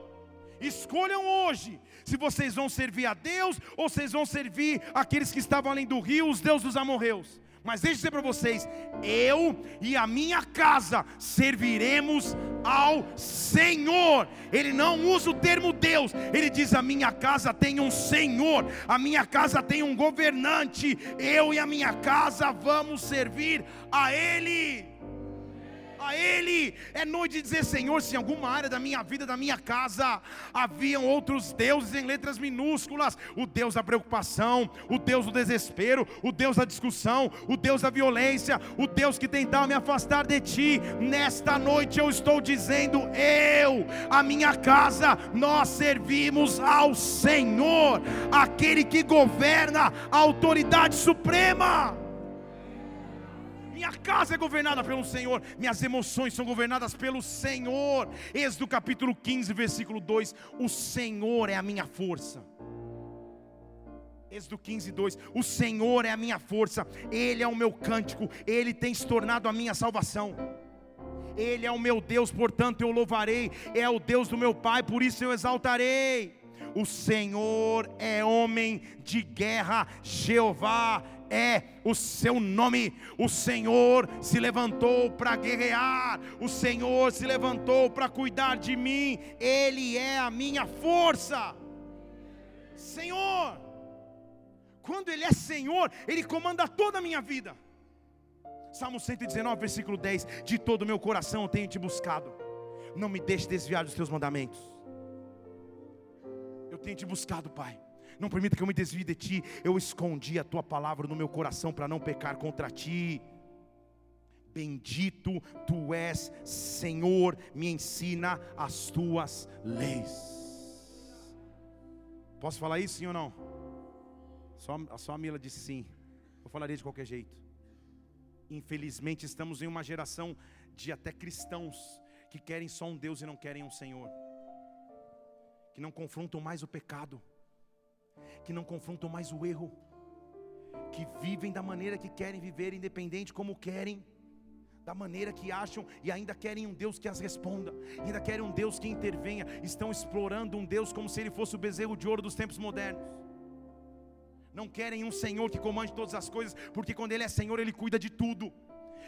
escolham hoje se vocês vão servir a Deus ou vocês vão servir aqueles que estavam além do rio, os deuses dos amorreus. Mas deixa eu dizer para vocês: eu e a minha casa serviremos ao Senhor. Ele não usa o termo Deus, ele diz: a minha casa tem um Senhor, a minha casa tem um governante. Eu e a minha casa vamos servir a Ele a Ele. É noite de dizer, Senhor, se em alguma área da minha vida, da minha casa, haviam outros deuses em letras minúsculas: o Deus da preocupação, o Deus do desespero, o Deus da discussão, o Deus da violência, o Deus que tentava me afastar de Ti. Nesta noite eu estou dizendo, eu, a minha casa, nós servimos ao Senhor, aquele que governa a autoridade suprema. Minha casa é governada pelo Senhor, minhas emoções são governadas pelo Senhor. Êxodo capítulo 15, versículo 2: O Senhor é a minha força. Êxodo 15, 2: O Senhor é a minha força, Ele é o meu cântico, Ele tem se tornado a minha salvação. Ele é o meu Deus, portanto eu louvarei, é o Deus do meu Pai, por isso eu exaltarei. O Senhor é homem de guerra, Jeová é o seu nome. O Senhor se levantou para guerrear, o Senhor se levantou para cuidar de mim, Ele é a minha força. Senhor, quando Ele é Senhor, Ele comanda toda a minha vida. Salmo 119, versículo 10: De todo o meu coração eu tenho te buscado, não me deixe desviar dos teus mandamentos. Eu tenho te buscado, Pai. Não permita que eu me desvie de ti. Eu escondi a tua palavra no meu coração para não pecar contra ti. Bendito tu és, Senhor, me ensina as tuas leis. Posso falar isso sim ou não? Só, só a Mila disse sim. Eu falaria de qualquer jeito. Infelizmente, estamos em uma geração de até cristãos que querem só um Deus e não querem um Senhor, que não confrontam mais o pecado, que não confrontam mais o erro, que vivem da maneira que querem viver, independente como querem, da maneira que acham e ainda querem um Deus que as responda, ainda querem um Deus que intervenha, estão explorando um Deus como se ele fosse o bezerro de ouro dos tempos modernos. Não querem um Senhor que comande todas as coisas, porque quando Ele é Senhor, Ele cuida de tudo.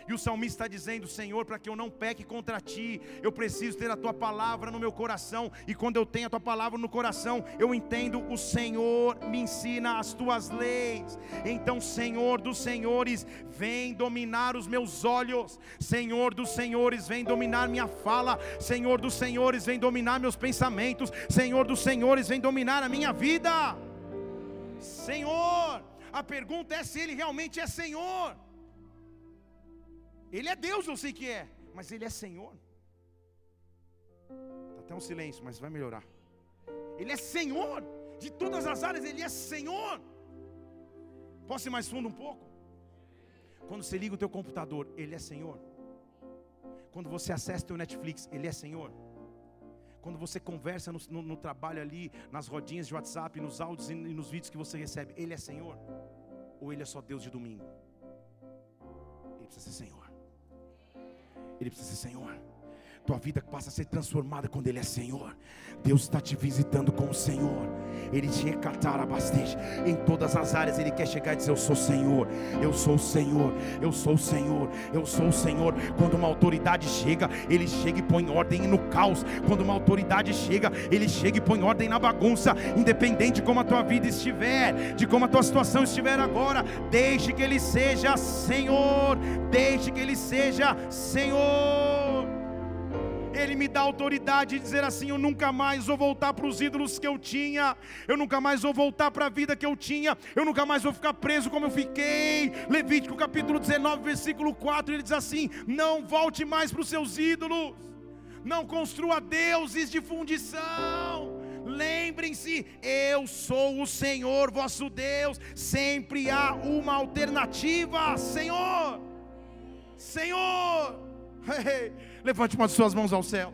E o salmista está dizendo: Senhor, para que eu não peque contra ti, eu preciso ter a tua palavra no meu coração. E quando eu tenho a tua palavra no coração, eu entendo: o Senhor me ensina as tuas leis. Então, Senhor dos senhores, vem dominar os meus olhos. Senhor dos senhores, vem dominar minha fala. Senhor dos senhores, vem dominar meus pensamentos. Senhor dos senhores, vem dominar a minha vida. Senhor, a pergunta é se Ele realmente é Senhor. Ele é Deus, eu sei que é, mas Ele é Senhor. Está até um silêncio, mas vai melhorar. Ele é Senhor, de todas as áreas, Ele é Senhor. Posso ir mais fundo um pouco? Quando você liga o teu computador, Ele é Senhor. Quando você acessa o teu Netflix, Ele é Senhor. Quando você conversa no, no, no, trabalho ali, nas rodinhas de WhatsApp, nos áudios e nos vídeos que você recebe, Ele é Senhor? Ou Ele é só Deus de domingo? Ele precisa ser Senhor. Ele precisa ser Senhor. Tua vida passa a ser transformada quando Ele é Senhor. Deus está te visitando com o Senhor. Ele te recatar abasteje. Em todas as áreas Ele quer chegar e dizer: Eu sou Senhor, eu sou o Senhor, eu sou o Senhor, eu sou o Senhor. Quando uma autoridade chega, Ele chega e põe ordem no caos. Quando uma autoridade chega, Ele chega e põe ordem na bagunça. Independente de como a tua vida estiver, de como a tua situação estiver agora, deixe que Ele seja Senhor. Deixe que Ele seja Senhor. Ele me dá autoridade de dizer assim: eu nunca mais vou voltar para os ídolos que eu tinha, eu nunca mais vou voltar para a vida que eu tinha, eu nunca mais vou ficar preso como eu fiquei. Levítico capítulo 19, versículo 4, ele diz assim: não volte mais para os seus ídolos, não construa deuses de fundição. Lembrem-se, eu sou o Senhor vosso Deus, sempre há uma alternativa, Senhor, Senhor. <laughs> Levante uma de suas mãos ao céu.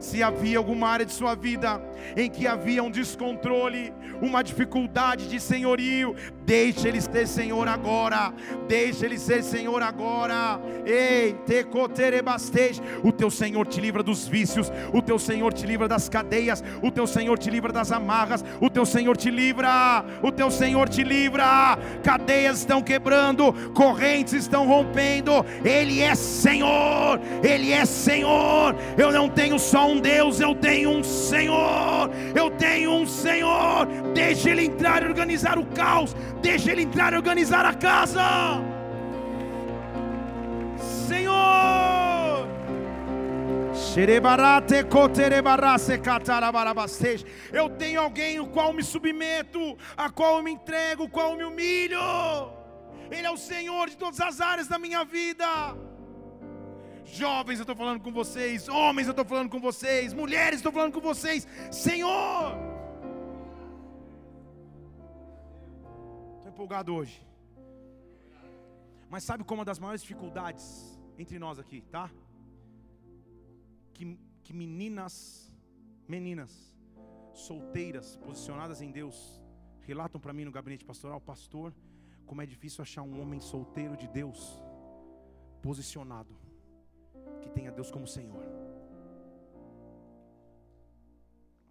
Se havia alguma área de sua vida em que havia um descontrole, uma dificuldade de senhorio, deixe Ele ser Senhor agora, deixe Ele ser Senhor agora. Ei, tecoterebasteja, o teu Senhor te livra dos vícios, o teu Senhor te livra das cadeias, o teu Senhor te livra das amarras, o teu Senhor te livra, o teu Senhor te livra. Cadeias estão quebrando, correntes estão rompendo. Ele é Senhor, Ele é Senhor. Eu não tenho só um Deus, eu tenho um Senhor, eu tenho um Senhor. Deixa Ele entrar e organizar o caos, deixa Ele entrar e organizar a casa. Senhor. Eu tenho alguém o qual me submeto, a qual eu me entrego, o qual eu me humilho. Ele é o Senhor de todas as áreas da minha vida. Jovens, eu estou falando com vocês. Homens, eu estou falando com vocês. Mulheres, estou falando com vocês. Senhor. Empolgado hoje. Mas sabe como uma das maiores dificuldades entre nós aqui, tá? Que, que meninas, meninas, solteiras, posicionadas em Deus, relatam para mim no gabinete pastoral, pastor, como é difícil achar um homem solteiro de Deus, posicionado que tenha Deus como Senhor.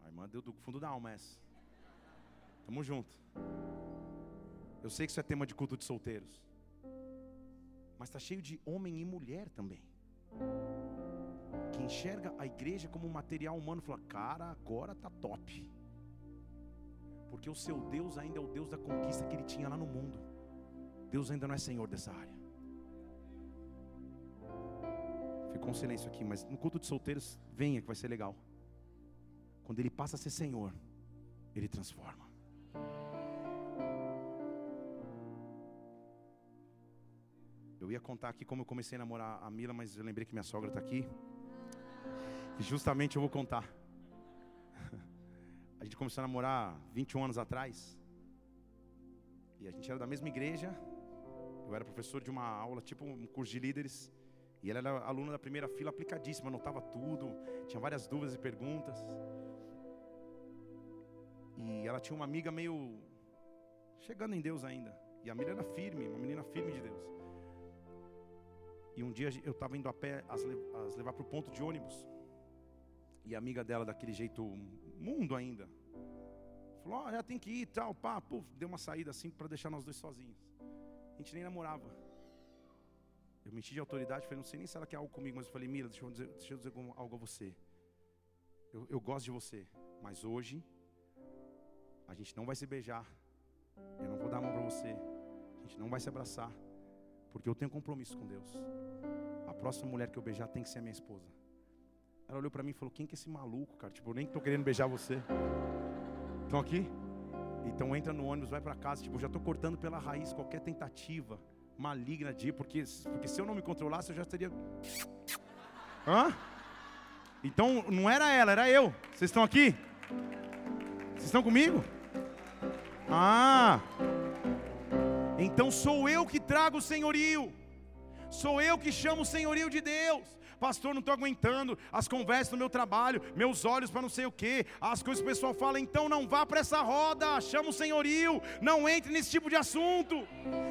A irmã deu do fundo da alma essa. Tamo junto. Eu sei que isso é tema de culto de solteiros. Mas está cheio de homem e mulher também. Que enxerga a igreja como um material humano fala, cara, agora tá top. Porque o seu Deus ainda é o Deus da conquista que ele tinha lá no mundo. Deus ainda não é Senhor dessa área. Ficou um silêncio aqui, mas no culto de solteiros, venha que vai ser legal. Quando ele passa a ser Senhor, ele transforma. Eu ia contar aqui como eu comecei a namorar a Mila, mas eu lembrei que minha sogra está aqui. E justamente eu vou contar. <laughs> A gente começou a namorar 21 anos atrás. E a gente era da mesma igreja. Eu era professor de uma aula, tipo um curso de líderes. E ela era aluna da primeira fila, aplicadíssima, anotava tudo, tinha várias dúvidas e perguntas. E ela tinha uma amiga meio chegando em Deus ainda. E a Miriam era firme, uma menina firme de Deus. E um dia eu estava indo a pé as, as levar para o ponto de ônibus. E a amiga dela, daquele jeito mundo ainda, falou: Olha, tem que ir tal, pá, puf, deu uma saída assim para deixar nós dois sozinhos. A gente nem namorava. Eu menti de autoridade, falei: Não sei nem se ela quer algo comigo, mas eu falei: Mira, deixa eu dizer, deixa eu dizer algo a você. Eu, eu gosto de você, mas hoje a gente não vai se beijar. Eu não vou dar a mão para você. A gente não vai se abraçar. Porque eu tenho compromisso com Deus. A próxima mulher que eu beijar tem que ser a minha esposa. Ela olhou para mim e falou: Quem que é esse maluco, cara? Tipo, eu nem estou querendo beijar você. Estão aqui? Então entra no ônibus, vai para casa. Tipo, eu já estou cortando pela raiz qualquer tentativa maligna de ir, porque, porque se eu não me controlasse, eu já teria. Hã? Então não era ela, era eu. Vocês estão aqui? Vocês estão comigo? Ah, então sou eu que trago o senhorio, sou eu que chamo o senhorio de Deus pastor, não estou aguentando as conversas no meu trabalho, meus olhos para não sei o que, as coisas que o pessoal fala, então não vá para essa roda, chama o senhorio, não entre nesse tipo de assunto.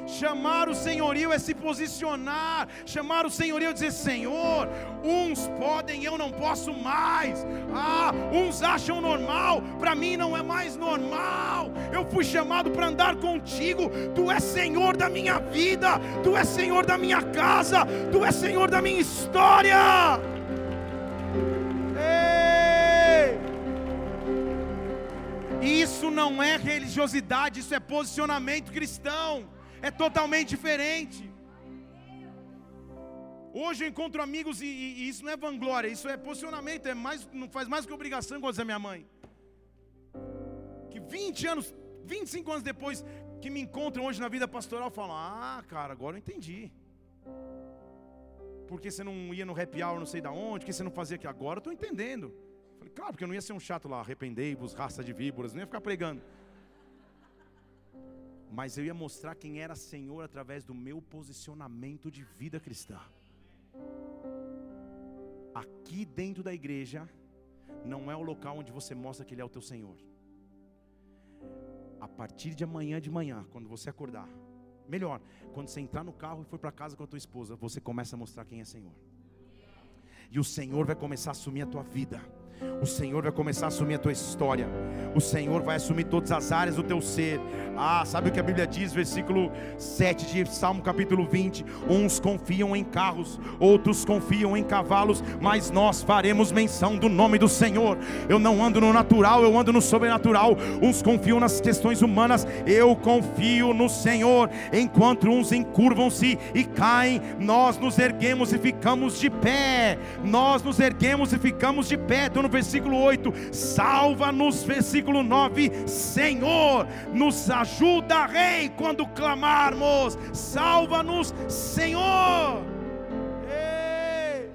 Chamar o senhorio é se posicionar, chamar o senhorio é dizer: Senhor, uns podem, eu não posso mais. Ah, uns acham normal, para mim não é mais normal. Eu fui chamado para andar contigo, tu és Senhor da minha vida, tu és Senhor da minha casa, tu és Senhor da minha história. Ei! Isso não é religiosidade, isso é posicionamento cristão. É totalmente diferente. Hoje eu encontro amigos e, e, e, isso não é vanglória, isso é posicionamento, é mais, não faz mais que obrigação, igual dizer minha mãe. Que 20 anos, 25 anos depois que me encontram hoje na vida pastoral, falam: Ah, cara, agora eu entendi porque você não ia no happy hour não sei da onde, que você não fazia aqui agora, eu estou entendendo. Falei, claro, porque eu não ia ser um chato lá, arrependei-vos, raça de víboras, não ia ficar pregando. Mas eu ia mostrar quem era Senhor através do meu posicionamento de vida cristã. Aqui dentro da igreja, não é o local onde você mostra que Ele é o teu Senhor. A partir de amanhã de manhã, quando você acordar, Melhor, quando você entrar no carro e for para casa com a tua esposa, você começa a mostrar quem é Senhor. E o Senhor vai começar a assumir a tua vida. O Senhor vai começar a assumir a tua história. O Senhor vai assumir todas as áreas do teu ser. Ah, sabe o que a Bíblia diz, versículo 7 de Salmo capítulo 20? Uns confiam em carros, outros confiam em cavalos, mas nós faremos menção do nome do Senhor. Eu não ando no natural, eu ando no sobrenatural. Uns confiam nas questões humanas, eu confio no Senhor. Enquanto uns encurvam-se e caem, nós nos erguemos e ficamos de pé. Nós nos erguemos e ficamos de pé. Estou no versículo 8: salva-nos, versículo 9: Senhor, nos ajuda, Rei, quando clamarmos, salva-nos, Senhor. Ei.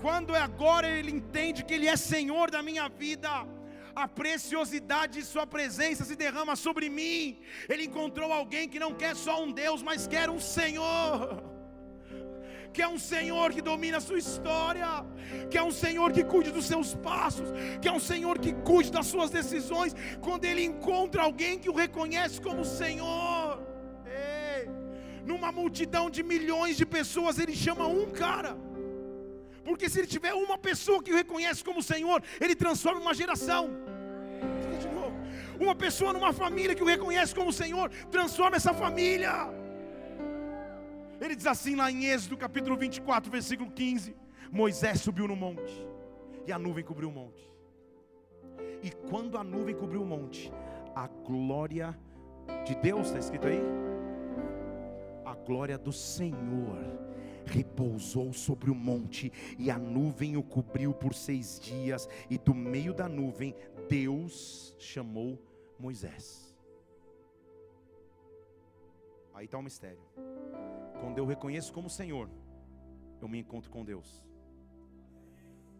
Quando é agora ele entende que Ele é Senhor da minha vida, a preciosidade de Sua presença se derrama sobre mim. Ele encontrou alguém que não quer só um Deus, mas quer um Senhor que é um Senhor que domina a sua história, que é um Senhor que cuide dos seus passos, que é um Senhor que cuide das suas decisões. Quando ele encontra alguém que o reconhece como Senhor, Ei, numa multidão de milhões de pessoas, ele chama um cara. Porque se ele tiver uma pessoa que o reconhece como Senhor, ele transforma uma geração. Uma pessoa numa família que o reconhece como Senhor, transforma essa família. Ele diz assim lá em Êxodo capítulo 24, versículo 15: Moisés subiu no monte, e a nuvem cobriu o monte. E quando a nuvem cobriu o monte, a glória de Deus, está escrito aí? A glória do Senhor repousou sobre o monte, e a nuvem o cobriu por seis dias, e do meio da nuvem Deus chamou Moisés. Aí está o mistério. Quando eu reconheço como Senhor, eu me encontro com Deus.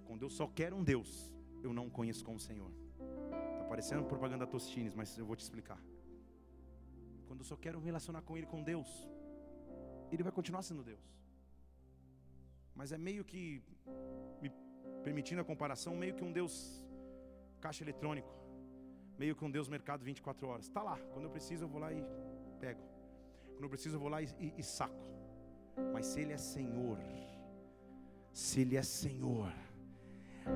Quando eu só quero um Deus, eu não conheço como Senhor. Está parecendo propaganda Tostines, mas eu vou te explicar. Quando eu só quero me relacionar com Ele, com Deus, Ele vai continuar sendo Deus. Mas é meio que, me permitindo a comparação, meio que um Deus caixa eletrônico, meio que um Deus mercado 24 horas. Está lá, quando eu preciso eu vou lá e pego. Quando eu preciso eu vou lá e, e, e saco. Mas se Ele é Senhor, se Ele é Senhor,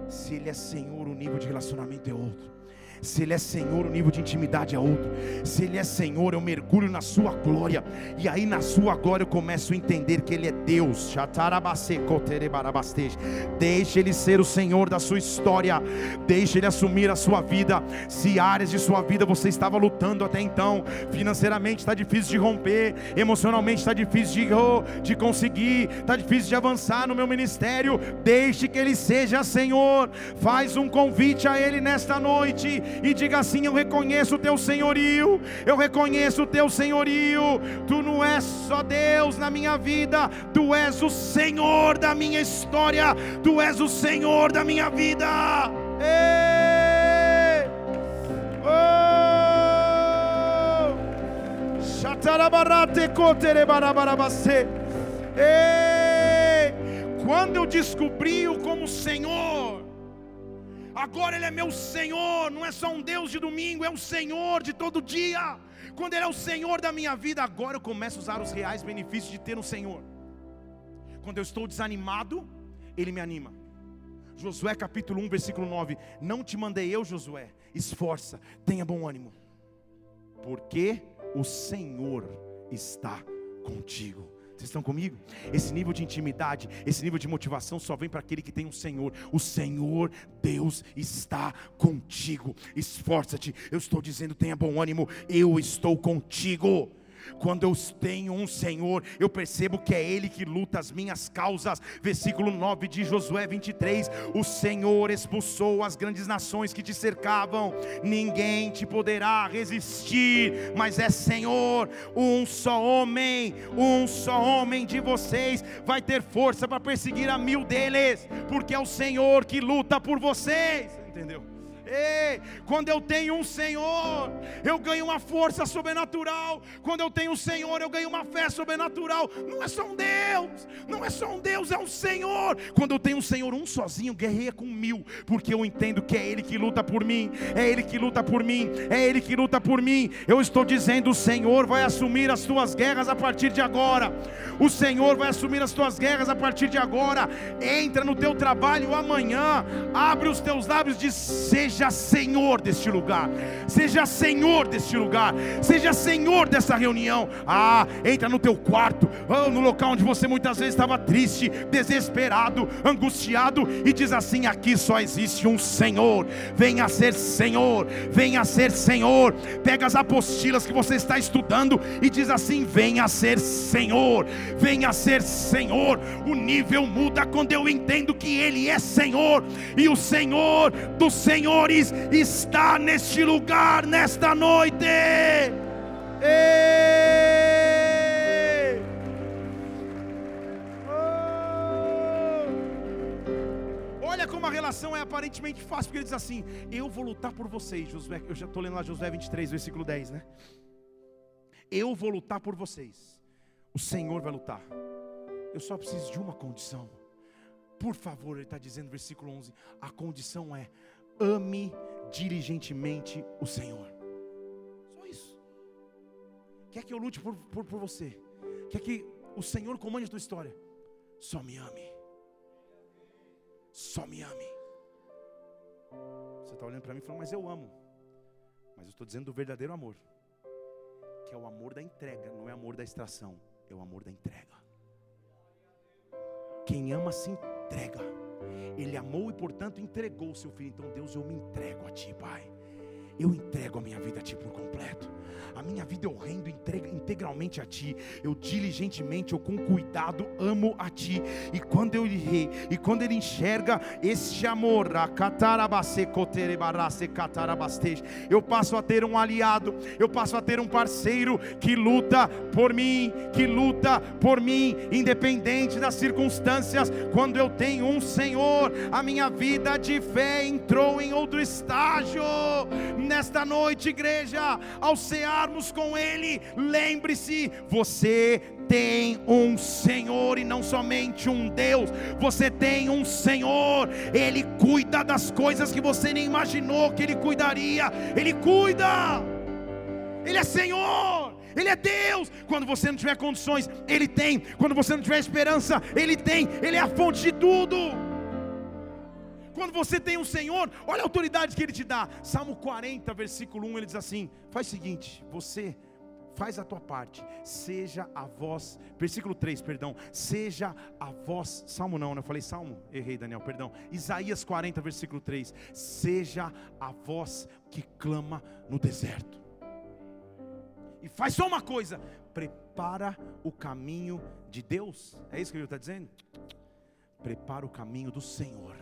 se Ele é Senhor, o nível de relacionamento é outro. Se Ele é Senhor, o nível de intimidade é outro. Se Ele é Senhor, eu mergulho na Sua glória. E aí, na Sua glória, eu começo a entender que Ele é Deus. Deixe Ele ser o Senhor da sua história. Deixe Ele assumir a sua vida. Se áreas de sua vida você estava lutando até então, financeiramente está difícil de romper, emocionalmente está difícil de, oh, de conseguir, está difícil de avançar no meu ministério. Deixe que Ele seja Senhor. Faz um convite a Ele nesta noite e diga assim: Eu reconheço o teu senhorio, eu reconheço o teu senhorio. Tu não és só Deus na minha vida, tu és o Senhor da minha história, tu és o Senhor da minha vida. Ei! Oh! Ei! Quando eu descobri-o como Senhor, Agora Ele é meu Senhor, não é só um Deus de domingo, é o Senhor de todo dia. Quando Ele é o Senhor da minha vida, agora eu começo a usar os reais benefícios de ter um Senhor. Quando eu estou desanimado, Ele me anima. Josué capítulo 1, versículo 9: Não te mandei eu, Josué, esforça, tenha bom ânimo, porque o Senhor está contigo. Vocês estão comigo? Esse nível de intimidade, esse nível de motivação só vem para aquele que tem um Senhor. O Senhor, Deus, está contigo. Esforça-te. Eu estou dizendo, tenha bom ânimo. Eu estou contigo. Quando eu tenho um Senhor, eu percebo que é Ele que luta as minhas causas. Versículo 9 de Josué 23: O Senhor expulsou as grandes nações que te cercavam, ninguém te poderá resistir, mas é Senhor, um só homem, um só homem de vocês vai ter força para perseguir a mil deles, porque é o Senhor que luta por vocês. Entendeu? Ei, quando eu tenho um Senhor, eu ganho uma força sobrenatural. Quando eu tenho um Senhor, eu ganho uma fé sobrenatural. Não é só um Deus, não é só um Deus, é um Senhor. Quando eu tenho um Senhor, um sozinho guerreia com mil, porque eu entendo que é Ele que luta por mim, é Ele que luta por mim, é Ele que luta por mim. Eu estou dizendo: o Senhor vai assumir as tuas guerras a partir de agora. O Senhor vai assumir as tuas guerras a partir de agora. Entra no teu trabalho amanhã, abre os teus lábios e diz: seja seja senhor deste lugar, seja senhor deste lugar, seja senhor dessa reunião. Ah, entra no teu quarto, oh, no local onde você muitas vezes estava triste, desesperado, angustiado, e diz assim: aqui só existe um Senhor. Venha ser Senhor, venha ser Senhor. Pega as apostilas que você está estudando e diz assim: venha ser Senhor, venha ser Senhor. O nível muda quando eu entendo que Ele é Senhor e o Senhor do Senhor senhores está neste lugar, nesta noite. Oh! Olha como a relação é aparentemente fácil, porque ele diz assim: Eu vou lutar por vocês. Josué, eu já estou lendo lá Josué 23, versículo 10, né? Eu vou lutar por vocês. O Senhor vai lutar. Eu só preciso de uma condição. Por favor, ele está dizendo, versículo 11: a condição é ame diligentemente o Senhor. Só isso. Quer que eu lute por, por, por você? Quer que o Senhor comande a tua história? Só me ame. Só me ame. Você está olhando para mim e falando, mas eu amo. Mas eu estou dizendo do verdadeiro amor. Que é o amor da entrega, não é amor da extração, é o amor da entrega. Quem ama se entrega. Ele amou e, portanto, entregou o seu filho. Então, Deus, eu me entrego a Ti, Pai. Eu entrego a minha vida a Ti por completo. A minha vida eu rendo integralmente a Ti. Eu diligentemente, eu com cuidado amo a Ti. E quando eu errei, e quando Ele enxerga este amor, eu passo a ter um aliado, eu passo a ter um parceiro que luta por mim, que luta por mim, independente das circunstâncias. Quando eu tenho um Senhor, a minha vida de fé entrou em outro estágio. Nesta noite, igreja, ao cearmos com Ele, lembre-se, você tem um Senhor e não somente um Deus, você tem um Senhor, Ele cuida das coisas que você nem imaginou que Ele cuidaria, Ele cuida, Ele é Senhor. Ele é Deus. Quando você não tiver condições, Ele tem. Quando você não tiver esperança, Ele tem. Ele é a fonte de tudo. Quando você tem um Senhor, olha a autoridade que Ele te dá. Salmo 40, versículo 1, ele diz assim: faz o seguinte, você faz a tua parte, seja a voz, versículo 3, perdão, seja a voz, Salmo não, né? eu falei Salmo, errei Daniel, perdão, Isaías 40, versículo 3, seja a voz que clama no deserto, e faz só uma coisa, prepara o caminho de Deus, é isso que ele está dizendo? Prepara o caminho do Senhor,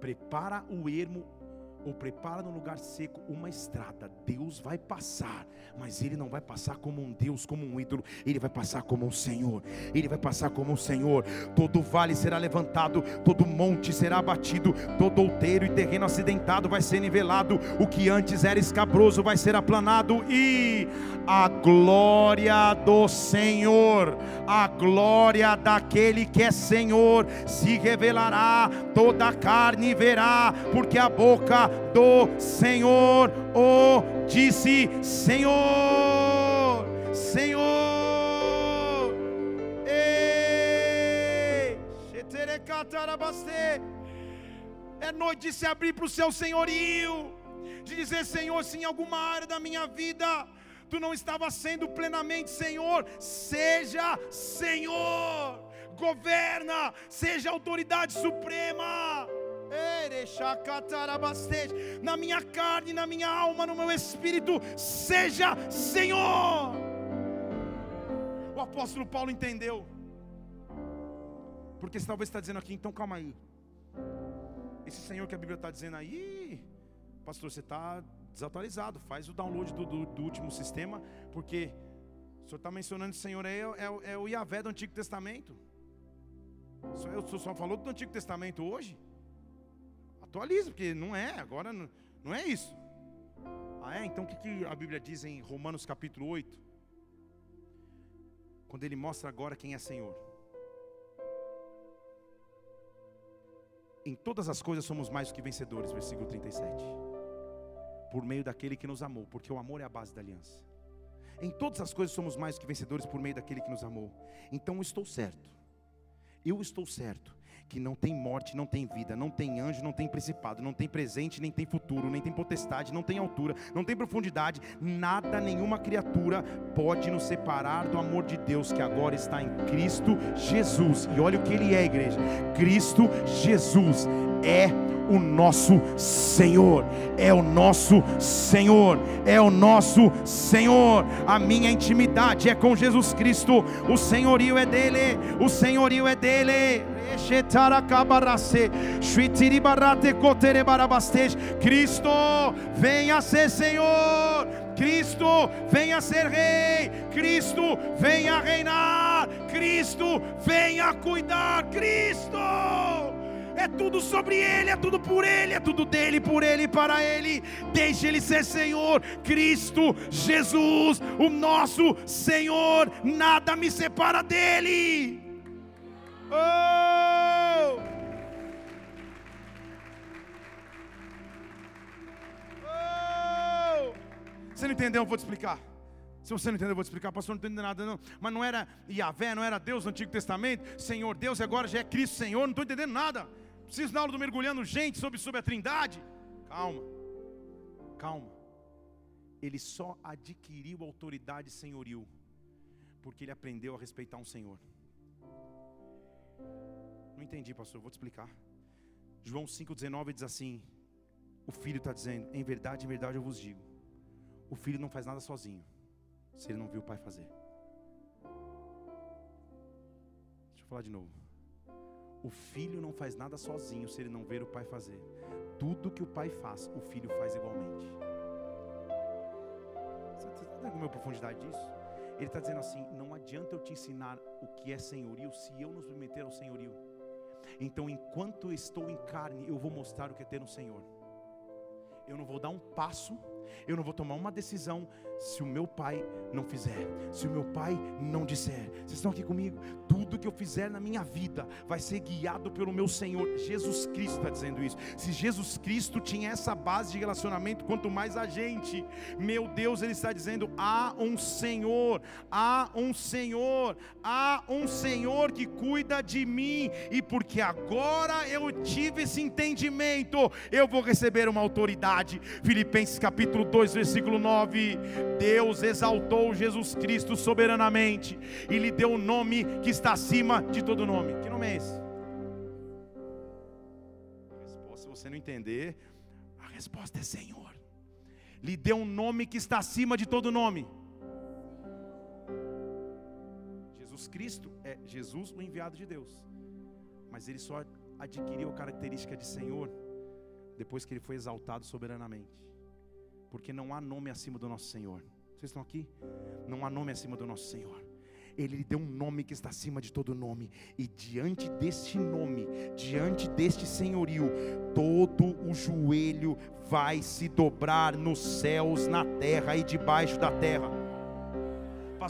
prepara o ermo ou prepara no lugar seco uma estrada. Deus vai passar, mas Ele não vai passar como um Deus, como um ídolo, Ele vai passar como um Senhor. Ele vai passar como um Senhor. Todo vale será levantado, todo monte será abatido, todo outeiro e terreno acidentado vai ser nivelado. O que antes era escabroso vai ser aplanado, e a glória do Senhor, a glória daquele que é Senhor, se revelará, toda a carne verá, porque a boca do Senhor o disse: Senhor, Senhor. É noite de se abrir para o seu senhorio, de dizer: Senhor, se em alguma área da minha vida tu não estava sendo plenamente Senhor, seja Senhor, governa, seja autoridade suprema na minha carne, na minha alma, no meu espírito, seja Senhor. O apóstolo Paulo entendeu, porque talvez está dizendo aqui, então calma aí. Esse Senhor que a Bíblia está dizendo aí, pastor, você está desatualizado. Faz o download do, do, do, último sistema, porque o senhor está mencionando o Senhor é, é, é, o Yahvé do Antigo Testamento. Senhor só falou do Antigo Testamento hoje? Atualiza, porque não é, agora não, não é isso. Ah, é? Então o que, que a Bíblia diz em Romanos capítulo 8? Quando ele mostra agora quem é Senhor. Em todas as coisas somos mais do que vencedores, versículo 37. Por meio daquele que nos amou, porque o amor é a base da aliança. Em todas as coisas somos mais do que vencedores por meio daquele que nos amou. Então eu estou certo. Eu estou certo que não tem morte, não tem vida, não tem anjo, não tem principado, não tem presente, nem tem futuro, nem tem potestade, não tem altura, não tem profundidade, nada, nenhuma criatura pode nos separar do amor de Deus que agora está em Cristo Jesus. E olha o que ele é, igreja. Cristo Jesus é o nosso Senhor, é o nosso Senhor, é o nosso Senhor. A minha intimidade é com Jesus Cristo, o senhorio é dele, o senhorio é dele. Cristo, venha ser Senhor. Cristo venha ser rei, Cristo venha reinar, Cristo venha cuidar, Cristo! É tudo sobre Ele, é tudo por Ele, é tudo dele, por Ele para Ele. Deixe Ele ser Senhor, Cristo Jesus, o nosso Senhor, nada me separa dEle. Oh! Oh! Você não entendeu? Eu vou te explicar. Se você não entendeu, eu vou te explicar, pastor, não entendeu nada, não. Mas não era Yahvé, não era Deus no Antigo Testamento, Senhor Deus, agora já é Cristo Senhor, não estou entendendo nada. Preciso na aula do mergulhando gente sobre, sobre a trindade. Calma, calma. Ele só adquiriu autoridade senhoril, porque ele aprendeu a respeitar um Senhor. Não entendi, pastor, vou te explicar. João 5,19 diz assim: o filho está dizendo: em verdade, em verdade eu vos digo, o filho não faz nada sozinho, se ele não viu o pai fazer. Deixa eu falar de novo. O filho não faz nada sozinho se ele não ver o pai fazer. Tudo que o pai faz, o filho faz igualmente. Você está entendendo a profundidade disso? Ele está dizendo assim: não adianta eu te ensinar o que é senhorio se eu não submeter ao senhorio. Então, enquanto estou em carne, eu vou mostrar o que é ter um Senhor. Eu não vou dar um passo eu não vou tomar uma decisão se o meu pai não fizer, se o meu pai não disser. Vocês estão aqui comigo? Tudo que eu fizer na minha vida vai ser guiado pelo meu Senhor. Jesus Cristo está dizendo isso. Se Jesus Cristo tinha essa base de relacionamento, quanto mais a gente, meu Deus, Ele está dizendo: há um Senhor, há um Senhor, há um Senhor que cuida de mim, e porque agora eu tive esse entendimento, eu vou receber uma autoridade. Filipenses capítulo capítulo 2, versículo 9: Deus exaltou Jesus Cristo soberanamente e lhe deu um nome que está acima de todo nome. Que nome é esse? A resposta, se você não entender, a resposta é Senhor. Lhe deu um nome que está acima de todo nome. Jesus Cristo é Jesus, o enviado de Deus. Mas ele só adquiriu a característica de Senhor depois que ele foi exaltado soberanamente porque não há nome acima do nosso Senhor. Vocês estão aqui? Não há nome acima do nosso Senhor. Ele lhe deu um nome que está acima de todo nome, e diante deste nome, diante deste senhorio, todo o joelho vai se dobrar nos céus, na terra e debaixo da terra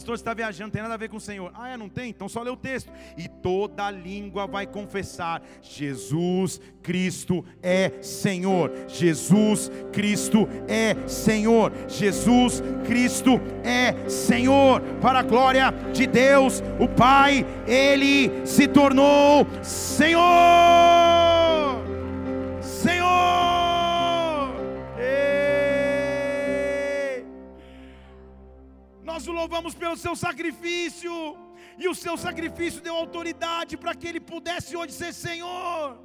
pastor está viajando, não tem nada a ver com o Senhor. Ah, é, não tem? Então só lê o texto. E toda língua vai confessar: Jesus Cristo é Senhor. Jesus Cristo é Senhor. Jesus Cristo é Senhor. Para a glória de Deus, o Pai, Ele se tornou Senhor. Louvamos pelo seu sacrifício, e o seu sacrifício deu autoridade para que ele pudesse hoje ser Senhor.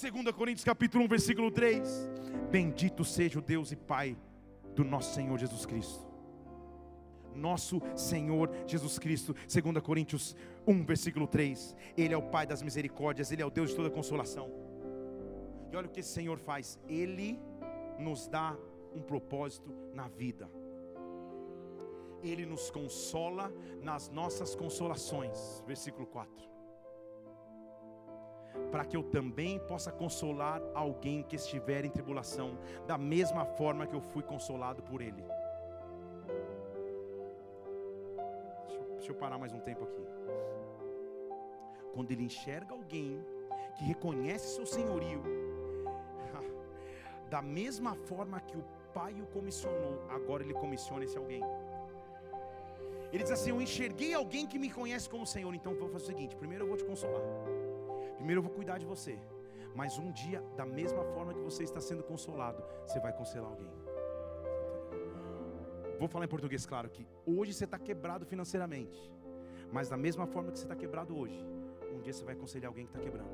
2 Coríntios capítulo 1, versículo 3. Bendito seja o Deus e Pai do nosso Senhor Jesus Cristo. Nosso Senhor Jesus Cristo, 2 Coríntios 1, versículo 3. Ele é o Pai das misericórdias, Ele é o Deus de toda consolação. E olha o que esse Senhor faz: Ele nos dá um propósito na vida. Ele nos consola nas nossas consolações. Versículo 4. Para que eu também possa consolar alguém que estiver em tribulação, da mesma forma que eu fui consolado por Ele. Deixa eu, deixa eu parar mais um tempo aqui. Quando Ele enxerga alguém que reconhece seu senhorio, <laughs> da mesma forma que o Pai o comissionou, agora Ele comissiona esse alguém. Ele diz assim: Eu enxerguei alguém que me conhece como Senhor, então vou fazer o seguinte: primeiro eu vou te consolar, primeiro eu vou cuidar de você, mas um dia, da mesma forma que você está sendo consolado, você vai consolar alguém. Vou falar em português, claro, que hoje você está quebrado financeiramente, mas da mesma forma que você está quebrado hoje, um dia você vai aconselhar alguém que está quebrando.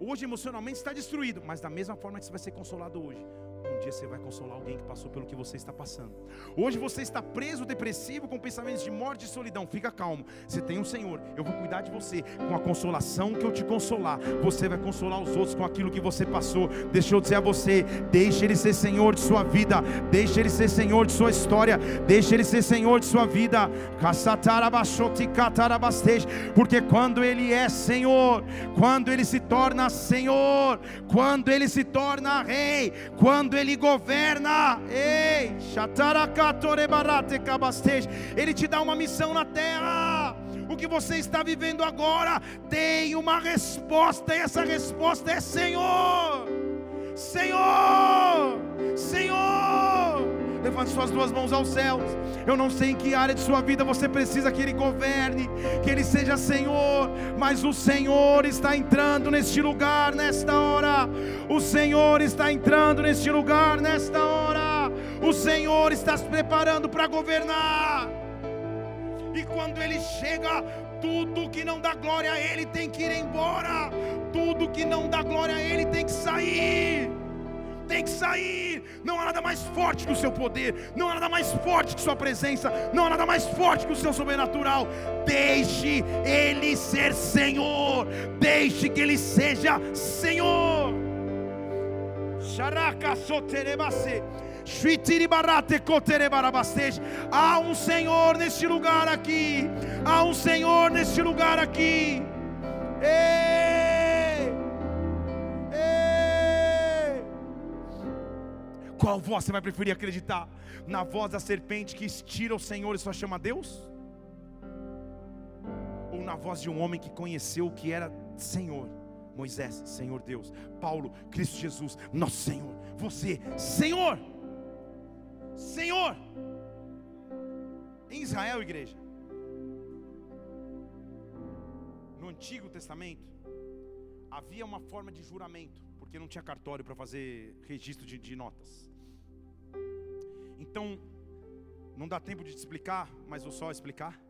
Hoje emocionalmente está destruído, mas da mesma forma que você vai ser consolado hoje, um dia você vai consolar alguém que passou pelo que você está passando. Hoje você está preso, depressivo, com pensamentos de morte e solidão. Fica calmo. Você tem um Senhor. Eu vou cuidar de você com a consolação que eu te consolar. Você vai consolar os outros com aquilo que você passou. Deixa eu dizer a você: deixe Ele ser Senhor de sua vida. Deixe Ele ser Senhor de sua história. Deixe Ele ser Senhor de sua vida. Porque quando Ele é Senhor, quando Ele se torna Senhor, quando Ele se torna Rei, quando Ele governa, ei, Ele te dá uma missão na terra. O que você está vivendo agora tem uma resposta, e essa resposta é Senhor, Senhor, Senhor. Levante suas duas mãos aos céus. Eu não sei em que área de sua vida você precisa que Ele governe, que Ele seja Senhor, mas o Senhor está entrando neste lugar, nesta hora. O Senhor está entrando neste lugar, nesta hora. O Senhor está se preparando para governar. E quando Ele chega, tudo que não dá glória a Ele tem que ir embora, tudo que não dá glória a Ele tem que sair tem que sair. Não há nada mais forte que o seu poder, não há nada mais forte que sua presença, não há nada mais forte que o seu sobrenatural. Deixe Ele ser Senhor, deixe que Ele seja Senhor. Há um Senhor neste lugar aqui. Há um Senhor neste lugar aqui. Ei! Qual voz você vai preferir acreditar? Na voz da serpente que estira o Senhor e só chama Deus? Ou na voz de um homem que conheceu o que era Senhor? Moisés, Senhor Deus. Paulo, Cristo Jesus, nosso Senhor. Você, Senhor. Senhor. Em Israel, igreja. No Antigo Testamento, havia uma forma de juramento, porque não tinha cartório para fazer registro de, de notas. Então, não dá tempo de te explicar, mas vou só explicar.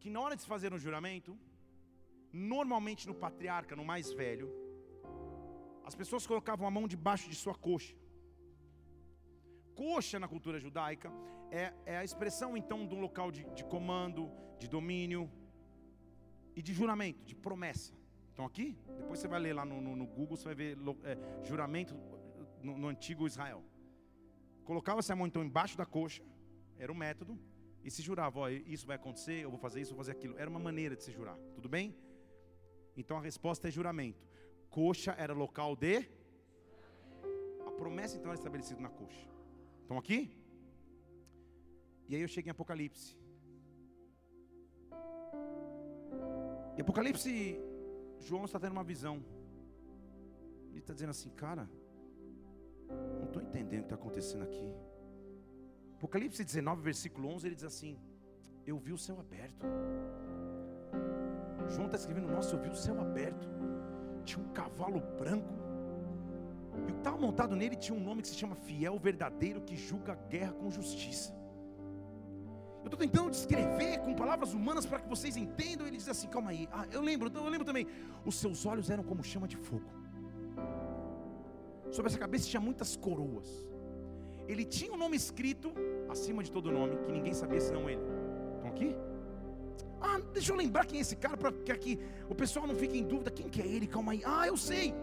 Que na hora de se fazer um juramento, Normalmente no patriarca, no mais velho, as pessoas colocavam a mão debaixo de sua coxa. Coxa na cultura judaica é, é a expressão então de um local de, de, comando, de domínio e de juramento, de promessa. Então aqui, depois você vai ler lá no, no, no Google, você vai ver é, juramento no, no antigo Israel. Colocava-se a mão então embaixo da coxa, era o método, e se jurava, ó, isso vai acontecer, eu vou fazer isso, vou fazer aquilo. Era uma maneira de se jurar, tudo bem? Então a resposta é juramento. Coxa era local de. A promessa então era estabelecida na coxa. Estão aqui? E aí eu cheguei em Apocalipse. E Apocalipse, João está tendo uma visão. Ele está dizendo assim, cara, não estou entendendo o que está acontecendo aqui. Apocalipse 19, versículo 11, ele diz assim: Eu vi o céu aberto. João está escrevendo: Nossa, eu vi o céu aberto. Tinha um cavalo branco. E o que estava montado nele tinha um nome que se chama Fiel Verdadeiro, que julga a guerra com justiça. Eu estou tentando descrever com palavras humanas para que vocês entendam. Ele diz assim: calma aí. Ah, eu lembro, eu lembro também. Os seus olhos eram como chama de fogo. Sobre essa cabeça tinha muitas coroas. Ele tinha um nome escrito acima de todo nome, que ninguém sabia senão ele. Estão aqui? Ah, deixa eu lembrar quem é esse cara, para que aqui o pessoal não fique em dúvida. Quem que é ele? Calma aí. Ah, eu sei.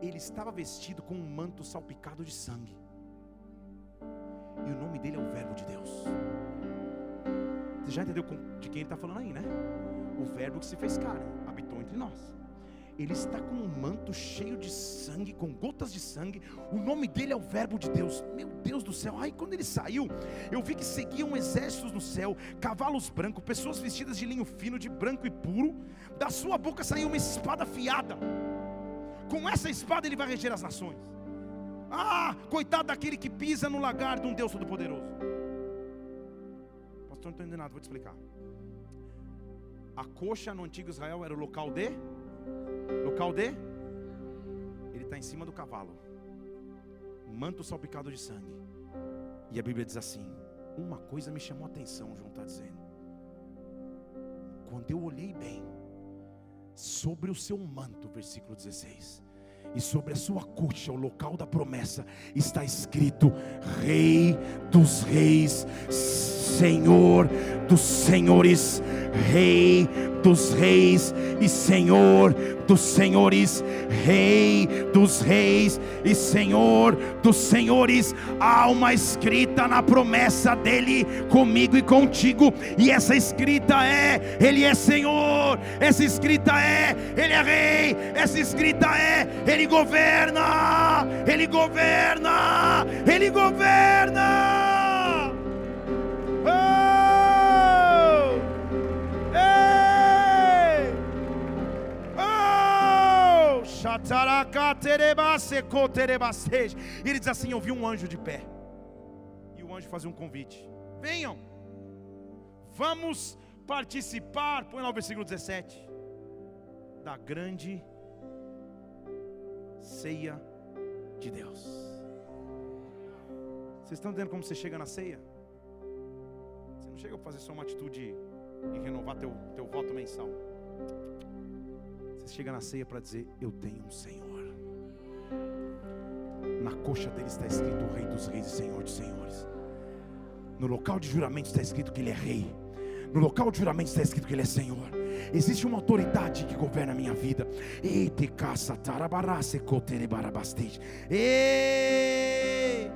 Ele estava vestido com um manto salpicado de sangue. E o nome dele é o Verbo de Deus. Você já entendeu de quem ele está falando aí, né? O Verbo que se fez carne, habitou entre nós ele está com um manto cheio de sangue, com gotas de sangue. O nome dele é o Verbo de Deus. Meu Deus do céu. Ai, quando ele saiu, eu vi que seguiam exércitos no céu, cavalos brancos, pessoas vestidas de linho fino, de branco e puro. Da sua boca saiu uma espada afiada. Com essa espada ele vai reger as nações. Ah, coitado daquele que pisa no lagar de um Deus Todo-Poderoso. Pastor, não estou entendendo nada, vou te explicar. A coxa no antigo Israel era o local de Local de? Ele está em cima do cavalo, manto salpicado de sangue. E a Bíblia diz assim: Uma coisa me chamou a atenção, João está dizendo. Quando eu olhei bem, sobre o seu manto, versículo 16, e sobre a sua coxa, o local da promessa, está escrito: Rei dos Reis, Senhor dos Senhores, Rei dos Reis e Senhor dos Senhores, Rei dos Reis e Senhor dos Senhores. Há uma escrita na promessa dele comigo e contigo, e essa escrita é: Ele é Senhor, essa escrita é: Ele é Rei, essa escrita é: Ele governa, Ele governa, Ele governa. Ele diz assim: Eu vi um anjo de pé. E o anjo fazia um convite: Venham, vamos participar. Põe lá o versículo 17. Da grande ceia de Deus. Vocês estão entendendo como você chega na ceia? Você não chega para fazer só uma atitude e renovar teu, teu voto mensal. Você chega na ceia para dizer: Eu tenho um Senhor. Na coxa dele está escrito o Rei dos Reis e Senhor dos Senhores. No local de juramento está escrito que ele é rei. No local de juramento está escrito que ele é Senhor. Existe uma autoridade que governa a minha vida. Eite caça tarabarase cotere barabastej. Ei!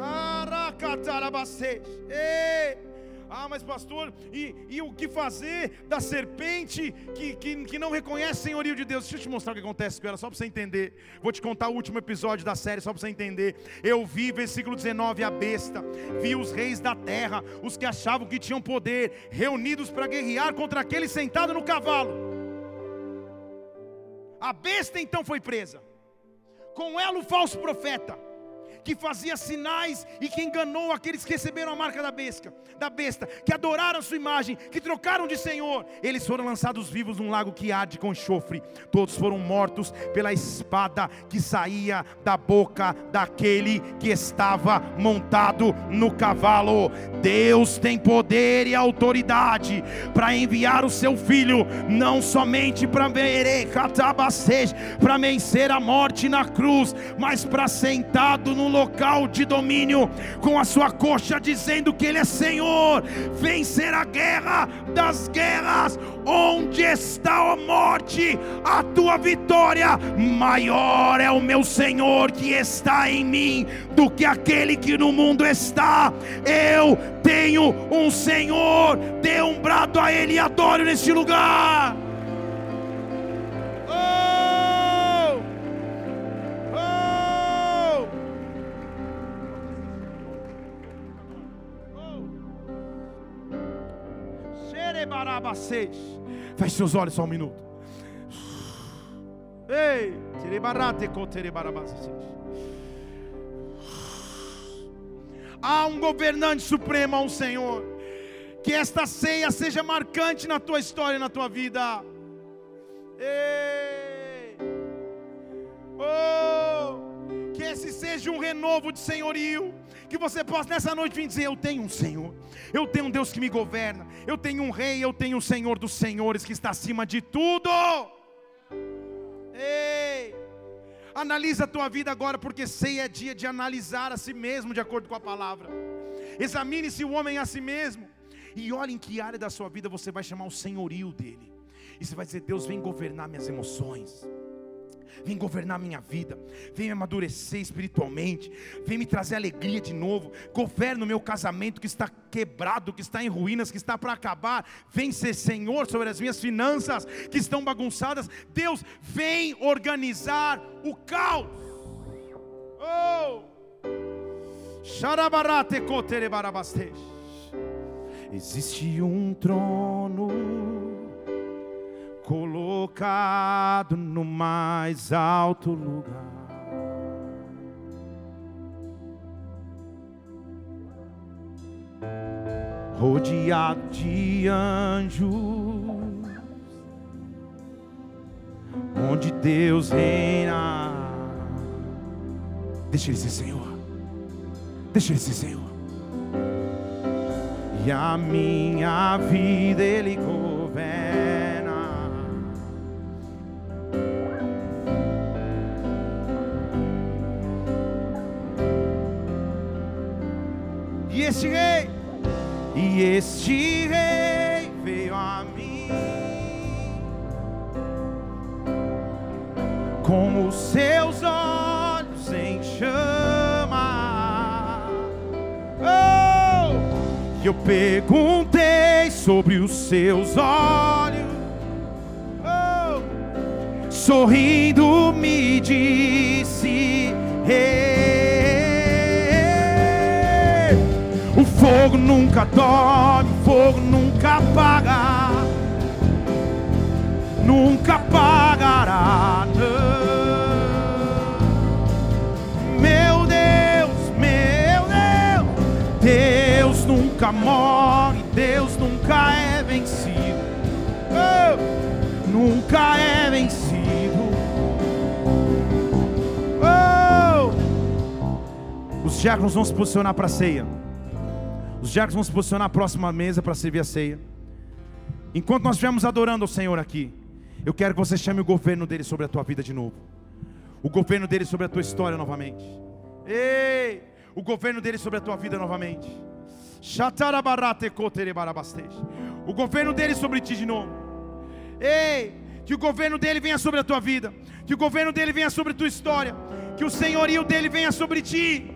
Aracatarabastej. Ei! Ah, mas pastor, e, e o que fazer da serpente que, que, que não reconhece o senhorio de Deus? Deixa eu te mostrar o que acontece com ela, só para você entender. Vou te contar o último episódio da série, só para você entender. Eu vi, versículo 19, a besta, vi os reis da terra, os que achavam que tinham poder, reunidos para guerrear contra aquele sentado no cavalo. A besta então foi presa, com ela o falso profeta que fazia sinais e que enganou aqueles que receberam a marca da besta, da besta, que adoraram a sua imagem, que trocaram de Senhor. Eles foram lançados vivos num lago que arde com enxofre. Todos foram mortos pela espada que saía da boca daquele que estava montado no cavalo. Deus tem poder e autoridade para enviar o seu filho, não somente para para vencer a morte na cruz, mas para sentado no local de domínio, com a sua coxa dizendo que Ele é Senhor, vencer a guerra das guerras. Onde está a morte? A tua vitória. Maior é o meu Senhor que está em mim do que aquele que no mundo está. Eu tenho um Senhor. Dê um brado a Ele e adoro neste lugar. Feche seus olhos só um minuto. Ei, Há um governante supremo, há um Senhor. Que esta ceia seja marcante na tua história na tua vida. Ei. Oh, que esse seja um renovo de senhorio que você possa nessa noite vir dizer: Eu tenho um Senhor, eu tenho um Deus que me governa, eu tenho um Rei, eu tenho um Senhor dos Senhores que está acima de tudo. Ei, analisa a tua vida agora, porque sei é dia de analisar a si mesmo de acordo com a palavra. Examine-se o homem a si mesmo e olhe em que área da sua vida você vai chamar o senhorio dele. E você vai dizer: Deus, vem governar minhas emoções vem governar minha vida, vem me amadurecer espiritualmente, vem me trazer alegria de novo, governa o meu casamento que está quebrado, que está em ruínas, que está para acabar, vem ser Senhor sobre as minhas finanças que estão bagunçadas, Deus vem organizar o caos. Oh! Existe um trono colocado no mais alto lugar. Rodeado de anjos, onde Deus reina. Deixa Ele ser Senhor, deixa Ele ser Senhor. E a minha vida Ele governa. Este rei, e este rei veio a mim com os seus olhos em chama. Oh, eu perguntei sobre os seus olhos, oh, sorrindo me disse. Hey, fogo nunca dorme, fogo nunca apaga, nunca apagará. Meu Deus, meu Deus, Deus nunca morre, Deus nunca é vencido, oh, nunca é vencido. Oh. Os diáconos vão se posicionar para a ceia. Os diáconos vão se posicionar à próxima mesa para servir a ceia. Enquanto nós estivermos adorando ao Senhor aqui, eu quero que você chame o governo dele sobre a tua vida de novo. o governo dele sobre a tua história novamente. Ei, o governo dele sobre a tua vida novamente. O governo dele sobre ti de novo. Ei, que o governo dele venha sobre a tua vida, que o governo dele venha sobre a tua história, que o senhorio dele venha sobre ti.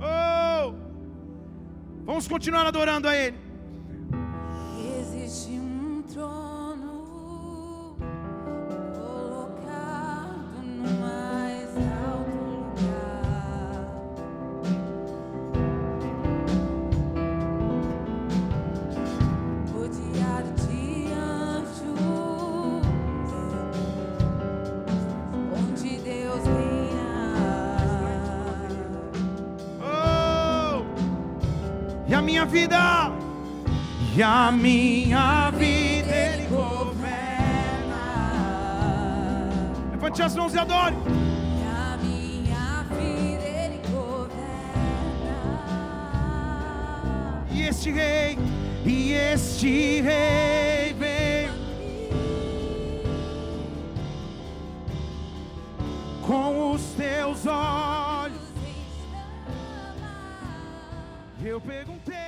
Oh! Vamos continuar adorando a ele. Vida, e a minha vida Ele governa. Levante as mãos e adore. E a minha vida Ele governa. E este rei, e este rei veio com os teus olhos. Eu perguntei.